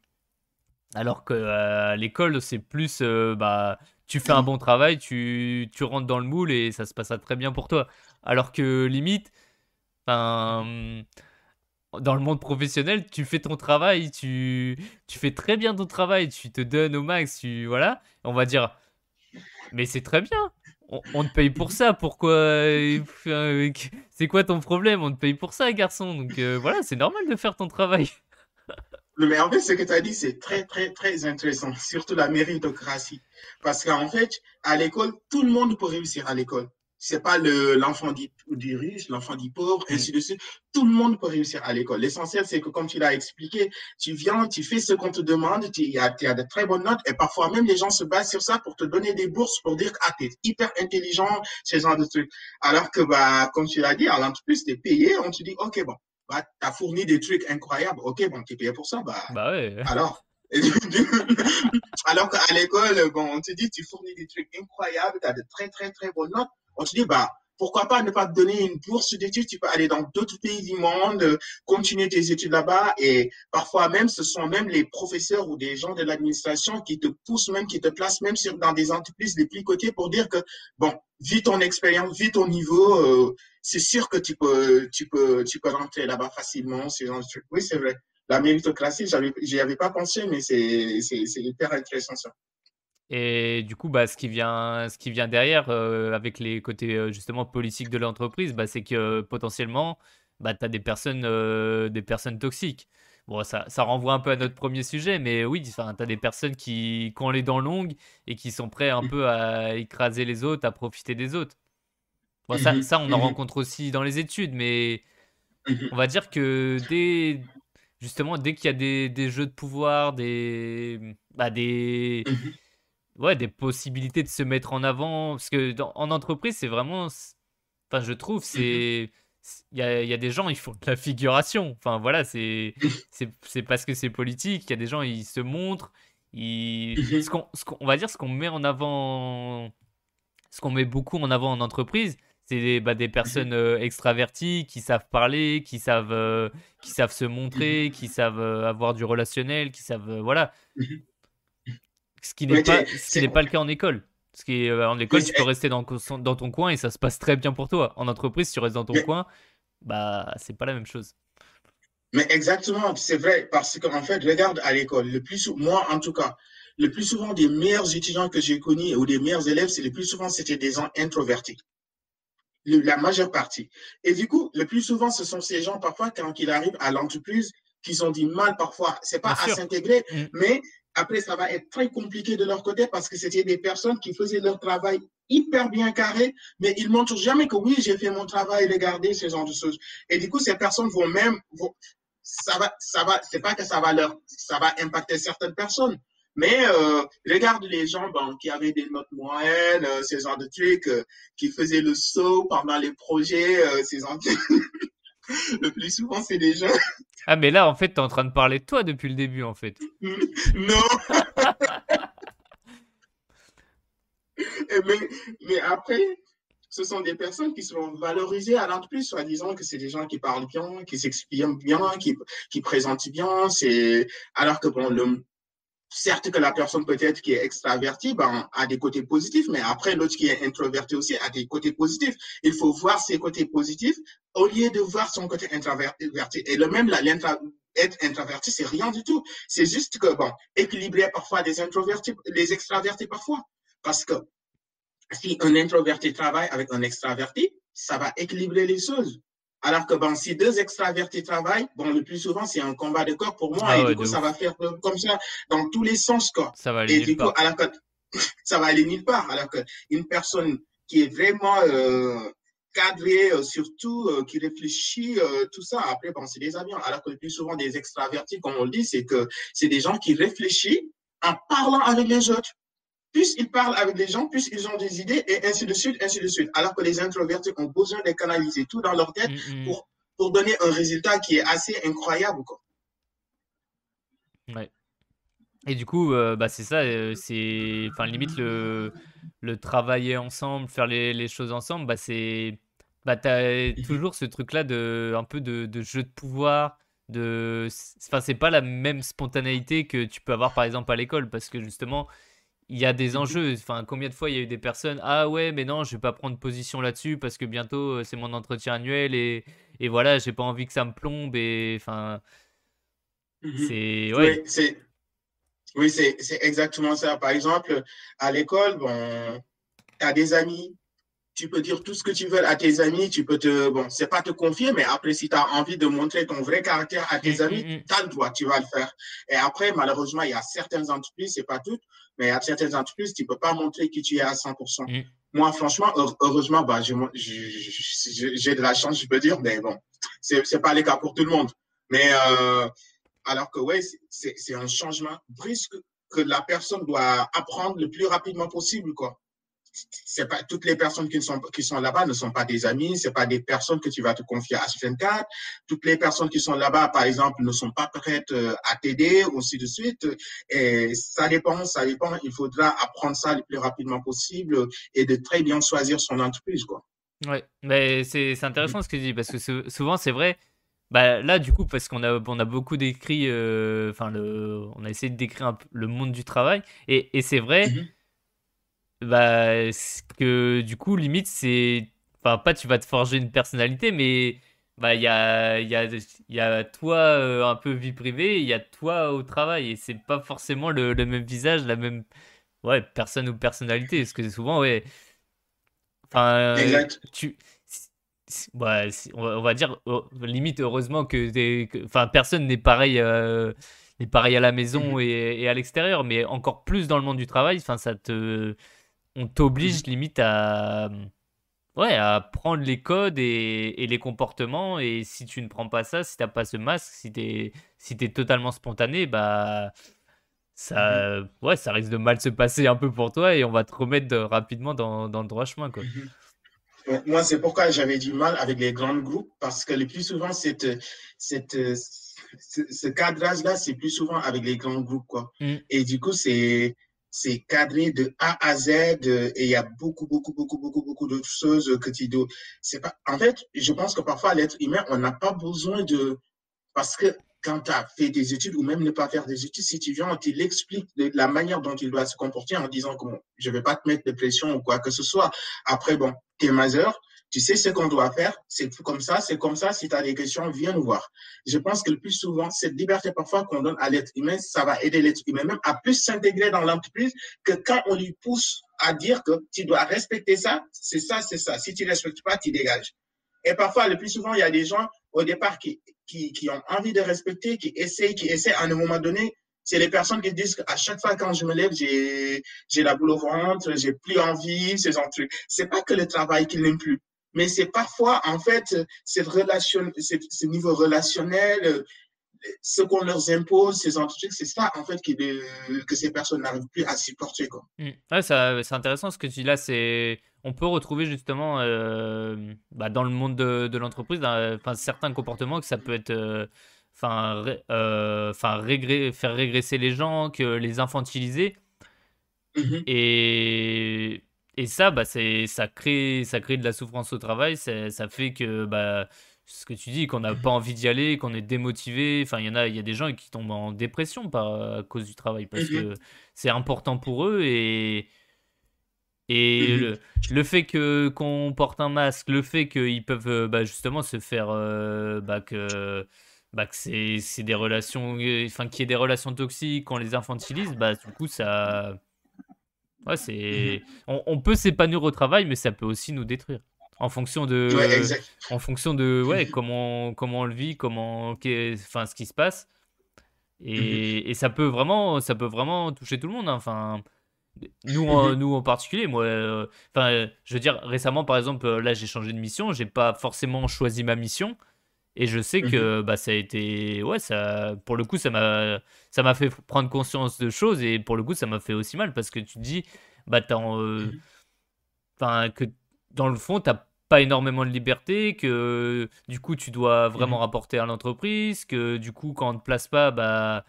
alors que à l'école, c'est plus, bah, tu fais un bon travail, tu, tu, rentres dans le moule et ça se passera très bien pour toi. Alors que limite, dans le monde professionnel, tu fais ton travail, tu, tu fais très bien ton travail, tu te donnes au max, tu voilà, on va dire, mais c'est très bien. On, te paye pour ça, pourquoi C'est quoi ton problème? On te paye pour ça, garçon. Donc euh, voilà, c'est normal de faire ton travail. En fait, ce que tu as dit, c'est très, très, très intéressant, surtout la méritocratie. Parce qu'en fait, à l'école, tout le monde peut réussir à l'école. C'est pas l'enfant dit, du riche, l'enfant dit pauvre, mm. ainsi de suite. Tout le monde peut réussir à l'école. L'essentiel, c'est que, comme tu l'as expliqué, tu viens, tu fais ce qu'on te demande, tu as, as, de très bonnes notes, et parfois même les gens se basent sur ça pour te donner des bourses, pour dire que ah, tu es hyper intelligent, ce genre de trucs. Alors que, bah, comme tu l'as dit, à l'entreprise, tu es payé, on te dit, OK, bon, bah, tu as fourni des trucs incroyables. OK, bon, tu es payé pour ça. Bah, bah ouais. Alors, alors qu'à l'école, bon, on te dit, tu fournis des trucs incroyables, tu as de très, très, très bonnes notes. On te dit, bah, pourquoi pas ne pas te donner une bourse d'études, tu peux aller dans d'autres pays du monde, continuer tes études là-bas et parfois même ce sont même les professeurs ou des gens de l'administration qui te poussent même, qui te placent même sur, dans des entreprises les plus cotées pour dire que, bon, vu ton expérience, vu ton niveau, euh, c'est sûr que tu peux, tu peux, tu peux rentrer là-bas facilement. Oui, c'est vrai. La méritocratie, j'y avais pas pensé, mais c'est, c'est hyper intéressant ça. Et du coup, bah, ce qui vient, ce qui vient derrière, euh, avec les côtés euh, justement politiques de l'entreprise, bah, c'est que euh, potentiellement, bah, tu as des personnes, des personnes toxiques. Bon, ça, ça renvoie un peu à notre premier sujet, mais oui, tu as des personnes qui, qui ont les dents longues et qui sont prêts un mmh. peu à écraser les autres, à profiter des autres. Bon, ça, mmh ça, on en mmh rencontre aussi dans les études, mais on va dire que dès, justement, dès qu'il y a des, des, jeux de pouvoir, des, bah, des, ouais, des possibilités de se mettre en avant. Parce que en entreprise, c'est vraiment. Enfin, je trouve, c'est. Il y a, y a, des gens, ils font de la figuration. Enfin, voilà, c'est c'est parce que c'est politique. Il y a des gens, ils se montrent. Ils... Ce qu'on, on va dire, ce qu'on met en avant. Ce qu'on met beaucoup en avant en entreprise, c'est des, bah, des mmh personnes euh, extraverties qui savent parler, qui savent, euh, qui savent se montrer, qui savent euh, avoir du relationnel, qui savent. voilà. Ce qui n'est pas, pas le cas en école. Ce qui est, en école, tu peux rester dans, dans, ton coin et ça se passe très bien pour toi. En entreprise, si tu restes dans ton coin, bah, c'est pas la même chose. Mais exactement, c'est vrai, parce qu'en fait, regarde à l'école, le plus moi en tout cas, le plus souvent des meilleurs étudiants que j'ai connus ou des meilleurs élèves, c'est le plus souvent c'était des gens introvertis. La majeure partie. Et du coup, le plus souvent, ce sont ces gens, parfois, quand ils arrivent à l'entreprise, qui ont du mal parfois, c'est pas à s'intégrer, mm. mais après, ça va être très compliqué de leur côté parce que c'était des personnes qui faisaient leur travail hyper bien carré, mais ils montrent jamais que oui, j'ai fait mon travail, regardez ce genre de choses. Et du coup, ces personnes vont même, ça va, ça va, c'est pas que ça va leur, ça va impacter certaines personnes, mais euh, regarde les gens qui avaient des notes moyennes, euh, ce genre de trucs, euh, qui faisaient le saut pendant les projets, ces gens le plus souvent, c'est des gens. Ah, mais là, en fait, tu es en train de parler de toi depuis le début, en fait. non. mais, mais après, ce sont des personnes qui sont valorisées à l'entreprise, soit disant que c'est des gens qui parlent bien, qui s'expriment bien, qui, qui présentent bien. C'est alors que bon, le, certes que la personne peut-être qui est extravertie ben, a des côtés positifs, mais après l'autre qui est introverti aussi a des côtés positifs. Il faut voir ses côtés positifs au lieu de voir son côté introverti. Et le même, là, être introverti, c'est rien du tout. C'est juste que, bon, équilibrer parfois des introvertis, les extravertis parfois. Parce que si un introverti travaille avec un extraverti, ça va équilibrer les choses. Alors que bon, si deux extravertis travaillent, bon, le plus souvent, c'est un combat de corps pour moi. Ah et du coup, ça va faire comme ça dans tous les sens, quoi. Ça va aller et du coup, alors que ça va aller nulle part. Alors qu'une personne qui est vraiment euh, cadrée, euh, surtout, euh, qui réfléchit, tout ça, après, bon, c'est des avions. Alors que le plus souvent, des extravertis, comme on le dit, c'est que c'est des gens qui réfléchissent en parlant avec les autres plus ils parlent avec les gens, plus ils ont des idées et ainsi de suite, ainsi de suite. Alors que les introvertis ont besoin de canaliser tout dans leur tête mm, pour, pour donner un résultat qui est assez incroyable. Quoi. Ouais. Et du coup, euh, bah c'est ça, euh, c'est, enfin limite le, le travailler ensemble, faire les, les choses ensemble, bah c'est, bah t'as toujours ce truc-là de, un peu de, de jeu de pouvoir, de, enfin c'est pas la même spontanéité que tu peux avoir par exemple à l'école, parce que justement, il y a des enjeux. Enfin, combien de fois il y a eu des personnes Ah ouais, mais non, je vais pas prendre position là-dessus parce que bientôt euh, c'est mon entretien annuel et, et voilà, j'ai pas envie que ça me plombe et enfin. Mmh c'est ouais. Oui, c'est oui, c'est exactement ça. Par exemple, à l'école, bon, tu as des amis, tu peux dire tout ce que tu veux à tes amis, tu peux te, bon, c'est pas te confier, mais après, si tu as envie de montrer ton vrai caractère à tes mmh, amis, mmh, tu as le droit, tu vas le faire. Et après, malheureusement, il y a certaines entreprises, c'est pas toutes, mais à certaines entreprises, tu peux pas montrer que tu es à 100%. Mm. Moi, franchement, heureusement, bah, j'ai de la chance, je peux dire, mais bon, c'est n'est pas le cas pour tout le monde. Mais euh, alors que ouais, c'est un changement brusque que la personne doit apprendre le plus rapidement possible, quoi c'est pas toutes les personnes qui sont qui sont là-bas ne sont pas des amis, c'est pas des personnes que tu vas te confier à 24. Toutes les personnes qui sont là-bas, par exemple, ne sont pas prêtes euh, à t'aider, ainsi de suite. Et ça dépend, ça dépend. Il faudra apprendre ça le plus rapidement possible et de très bien choisir son entreprise, quoi. Ouais, mais c'est intéressant ce que tu dis parce que souvent c'est vrai. Bah là du coup parce qu'on a on a beaucoup décrit, euh, enfin le, on a essayé de décrire un peu le monde du travail et, et c'est vrai. Mhm. Bah que du coup limite c'est, enfin pas tu vas te forger une personnalité mais bah il y a il y a il y a toi euh, un peu vie privée, il y a toi au travail et c'est pas forcément le, le même visage, la même ouais personne ou personnalité parce que souvent ouais Enfin, tu, on va dire oh, limite heureusement que, enfin personne n'est pareil euh, n'est pareil à la maison mm-hmm. et, à l'extérieur mais encore plus dans le monde du travail enfin ça te on t'oblige mm-hmm. limite à ouais à prendre les codes et, les comportements et si tu ne prends pas ça si t'as pas ce masque si t'es si es totalement spontané bah ça, mhm. ouais, ça risque de mal se passer un peu pour toi et on va te remettre rapidement dans, dans, le droit chemin. Quoi. Mhm. Moi, c'est pourquoi j'avais du mal avec les grands groupes, parce que le plus souvent, cette, cette, ce, cadrage-là, c'est plus souvent avec les grands groupes. Quoi. Mm. Et du coup, c'est c'est cadré de A à Z et il y a beaucoup, beaucoup, beaucoup, beaucoup, beaucoup d'autres choses que tu dois. C'est pas. En fait, je pense que parfois l'être humain, on n'a pas besoin de parce que quand tu as fait des études ou même ne pas faire des études, si tu viens, tu l'expliques de la manière dont il doit se comporter en disant que je ne vais pas te mettre de pression ou quoi que ce soit. Après, bon, tu es majeur, tu sais ce qu'on doit faire, c'est comme ça, c'est comme ça. Si tu as des questions, viens nous voir. Je pense que le plus souvent, cette liberté parfois qu'on donne à l'être humain, ça va aider l'être humain même à plus s'intégrer dans l'entreprise que quand on lui pousse à dire que tu dois respecter ça, c'est ça, c'est ça. Si tu ne respectes pas, tu dégages. Et parfois, le plus souvent, il y a des gens au départ qui, qui, qui ont envie de respecter, qui essayent, qui essaient à un moment donné. C'est les personnes qui disent qu'à chaque fois quand je me lève, j'ai, j'ai la boule au ventre, j'ai plus envie, ces trucs. C'est pas que le travail qu'ils n'aiment plus, mais c'est parfois, en fait, cette relation, ce niveau relationnel, ce qu'on leur impose, ces trucs, c'est ça, en fait, qui, que ces personnes n'arrivent plus à supporter, quoi. Mmh. Ouais, c'est intéressant ce que tu dis là, c'est on peut retrouver justement euh, bah, dans le monde de, l'entreprise certains comportements que ça peut être euh, enfin euh, faire régresser les gens que les infantiliser mmh et et ça bah ça crée ça crée de la souffrance au travail ça fait que bah ce que tu dis qu'on n'a pas envie d'y aller qu'on est démotivé. Enfin il y en a il y a des gens qui tombent en dépression par à cause du travail parce mmh que c'est important pour eux et et mmh le, le, fait que qu'on porte un masque, le fait qu'ils peuvent euh, bah, justement se faire euh, bah, que bah, que c'est des relations, enfin qu'il y ait des relations toxiques, qu'on les infantilise, bah du coup ça, ouais c'est, mmh on, peut s'épanouir au travail, mais ça peut aussi nous détruire en fonction de, en fonction de ouais mmh comment comment on le vit, comment, enfin ce qui se passe. Et, et, ça peut vraiment, ça peut vraiment toucher tout le monde. Hein. Enfin, nous, en, nous en particulier, moi, euh, enfin, je veux dire, récemment, par exemple, là, j'ai changé de mission, j'ai pas forcément choisi ma mission, et je sais que mhm. bah, ça a été, ouais, ça, pour le coup, ça m'a, ça m'a fait prendre conscience de choses, et pour le coup, ça m'a fait aussi mal parce que tu te dis, bah, euh, mhm. enfin, que dans le fond, t'as pas énormément de liberté, que du coup, tu dois vraiment mhm. rapporter à l'entreprise, que du coup, quand on te place pas, bah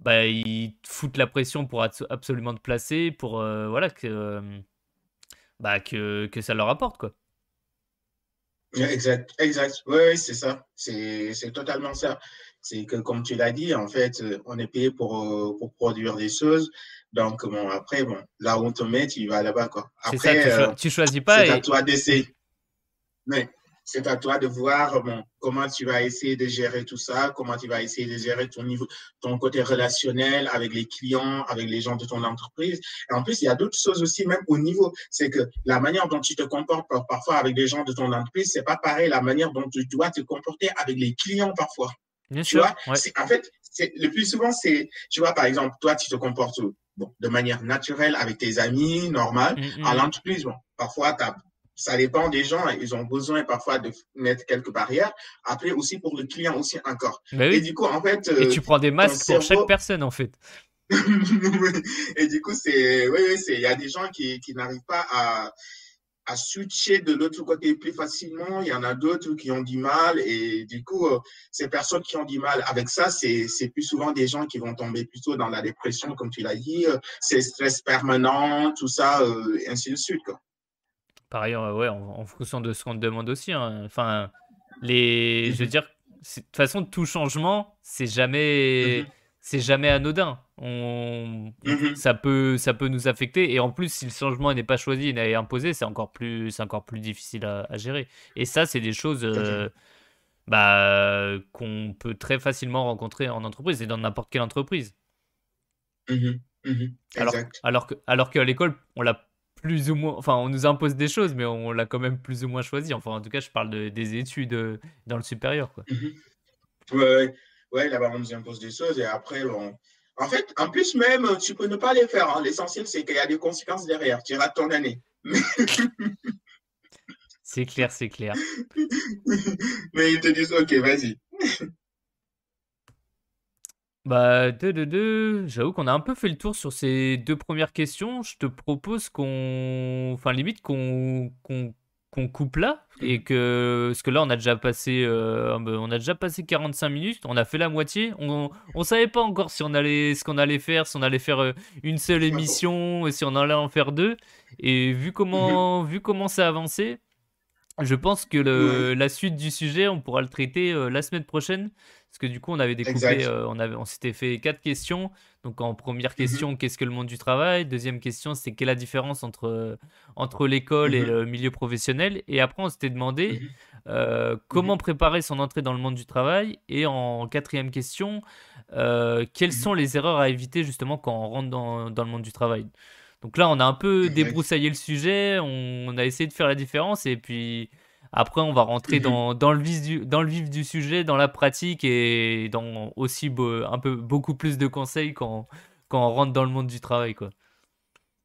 bah, ils te foutent la pression pour absolument te placer, pour euh, voilà que, euh, bah, que, que ça leur apporte quoi. Exact, exact. Oui, c'est ça. C'est totalement ça. C'est que, comme tu l'as dit, en fait, on est payé pour, euh, pour produire des choses. Donc, bon, après, bon, là où on te met, tu vas là-bas, quoi. Après, ça, tu, choisis pas. C'est à toi d'essayer. Mais c'est à toi de voir comment tu vas essayer de gérer tout ça, comment tu vas essayer de gérer ton niveau, ton côté relationnel avec les clients, avec les gens de ton entreprise. Et en plus, il y a d'autres choses aussi, même au niveau, c'est que la manière dont tu te comportes parfois avec les gens de ton entreprise, c'est pas pareil la manière dont tu dois te comporter avec les clients parfois. Bien sûr. En fait, le plus souvent, c'est, tu vois, par exemple, toi, tu te comportes bon, de manière naturelle avec tes amis, normal. Mm, mm. À l'entreprise, bon, parfois, tu as ça dépend des gens. Ils ont besoin parfois de mettre quelques barrières. Après aussi pour le client aussi encore. Et du coup, en fait. et tu prends des masques pour chaque personne, en fait. et du coup, c'est, oui, oui, c'est, il y a des gens qui, qui n'arrivent pas à, à switcher de l'autre côté plus facilement. Il y en a d'autres qui ont du mal. Et du coup, euh, ces personnes qui ont du mal avec ça, c'est, c'est plus souvent des gens qui vont tomber plutôt dans la dépression, comme tu l'as dit. Euh, c'est stress permanent, tout ça, euh, ainsi de suite, quoi. Par ailleurs, ouais, en, fonction de ce qu'on te demande aussi. Hein. Enfin, les, je veux mhm. dire, de toute façon, tout changement, c'est jamais, mhm. c'est jamais anodin. On, mhm. ça peut, ça peut nous affecter. Et en plus, si le changement n'est pas choisi, n'est imposé, c'est encore plus, c'est encore plus difficile à, gérer. Et ça, c'est des choses. Euh, bah, qu'on peut très facilement rencontrer en entreprise et dans n'importe quelle entreprise. Alors, alors, que, alors qu'à l'école, on l'a plus ou moins, enfin, on nous impose des choses, mais on l'a quand même plus ou moins choisi. Enfin, en tout cas, je parle de, des études euh, dans le supérieur, quoi. Mhm. Ouais, ouais, là-bas, on nous impose des choses et après, bon. En fait, en plus, même, tu peux ne pas les faire. Hein. L'essentiel, c'est qu'il y a des conséquences derrière. Tu rates ton année. c'est clair, c'est clair. mais ils te disent, OK, vas-y. Bah, deux, deux, deux. J'avoue qu'on a un peu fait le tour sur ces deux premières questions. Je te propose qu'on, enfin limite qu'on qu'on coupe là et que parce que là on a déjà passé euh, on a déjà passé 45 minutes, on a fait la moitié. On on savait pas encore si on allait ce qu'on allait faire, si on allait faire euh, une seule émission, et si on allait en faire deux. Et vu comment vu comment ça a avancé, je pense que le, la suite du sujet, on pourra le traiter euh, la semaine prochaine. Parce que du coup, on avait découpé, euh, on, avait, on s'était fait quatre questions. Donc, en première mhm. question, qu'est-ce que le monde du travail? Deuxième question, c'est quelle est la différence entre, entre l'école et mhm. le milieu professionnel? Et après, on s'était demandé mhm. euh, comment préparer son entrée dans le monde du travail? Et en quatrième question, quelles sont les erreurs à éviter justement quand on rentre dans, dans le monde du travail? Donc là, on a un peu débroussaillé le sujet, on, a essayé de faire la différence et puis après, on va rentrer mhm. dans, dans, le vif du, dans le vif du sujet, dans la pratique et dans aussi un peu beaucoup plus de conseils quand, quand on rentre dans le monde du travail. Quoi.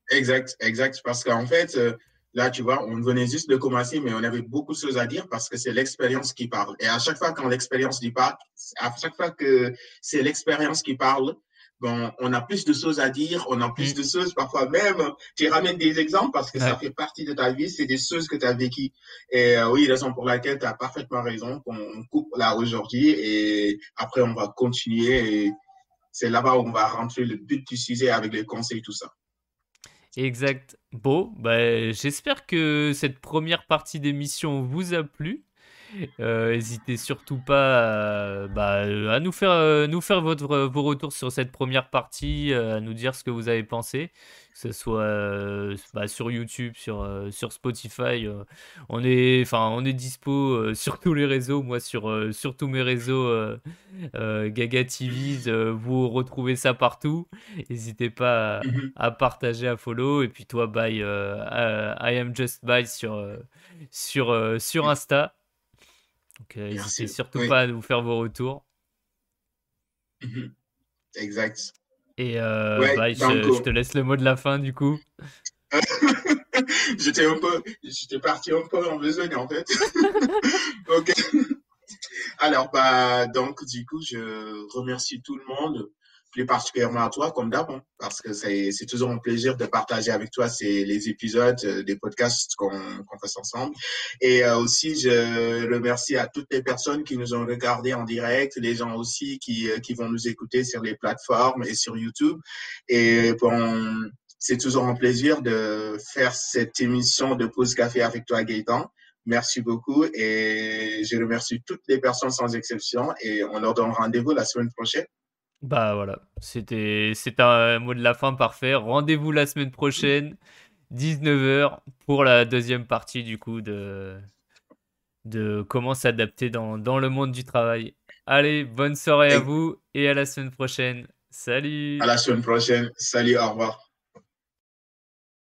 Exact, exact. Parce qu'en fait, euh, là, tu vois, on venait juste de commencer, mais on avait beaucoup de choses à dire parce que c'est l'expérience qui parle. Et à chaque fois quand l'expérience dit pas, à chaque fois que c'est l'expérience qui parle, bon, on a plus de choses à dire, on a plus mm. de choses, parfois même, tu ramènes des exemples parce que ça fait partie de ta vie, c'est des choses que tu as vécues. Et euh, oui, raison pour laquelle tu as parfaitement raison qu'on coupe là aujourd'hui et après on va continuer et c'est là-bas où on va rentrer le but du sujet avec les conseils, tout ça. Exact. Bon, bah, j'espère que cette première partie d'émission vous a plu. Euh, n'hésitez surtout pas à, bah, à nous faire, euh, nous faire votre, vos retours sur cette première partie, euh, à nous dire ce que vous avez pensé, que ce soit bah, sur YouTube, sur, sur Spotify. on, est, enfin, on est dispo sur tous les réseaux, moi sur, sur tous mes réseaux Gaga TV, vous retrouvez ça partout. N'hésitez pas mhm. à, partager, à follow. Et puis toi, bye, I am just bye sur, sur, sur Insta. Donc, euh, n'hésitez surtout pas à nous faire vos retours. Mhm. Exact. Et euh, bah, je, te laisse le mot de la fin, du coup. j'étais un peu, j'étais parti un peu en besogne, en fait. ok. Alors, bah, donc, du coup, je remercie tout le monde plus particulièrement à toi, comme d'hab, hein, parce que c'est toujours un plaisir de partager avec toi ces, les épisodes euh, des podcasts qu'on qu ensemble. Et euh, aussi, je remercie à toutes les personnes qui nous ont regardés en direct, les gens aussi qui, euh, qui vont nous écouter sur les plateformes et sur YouTube. Et bon, c'est toujours un plaisir de faire cette émission de pause café avec toi, Gaëtan. Merci beaucoup et je remercie toutes les personnes sans exception et on leur donne rendez-vous la semaine prochaine. Bah voilà, c'était c'est un mot de la fin parfait. Rendez-vous la semaine prochaine, 19h, pour la deuxième partie du coup de, de comment s'adapter dans, dans le monde du travail. Allez, bonne soirée à vous et à la semaine prochaine. Salut À la semaine prochaine. Salut, au revoir.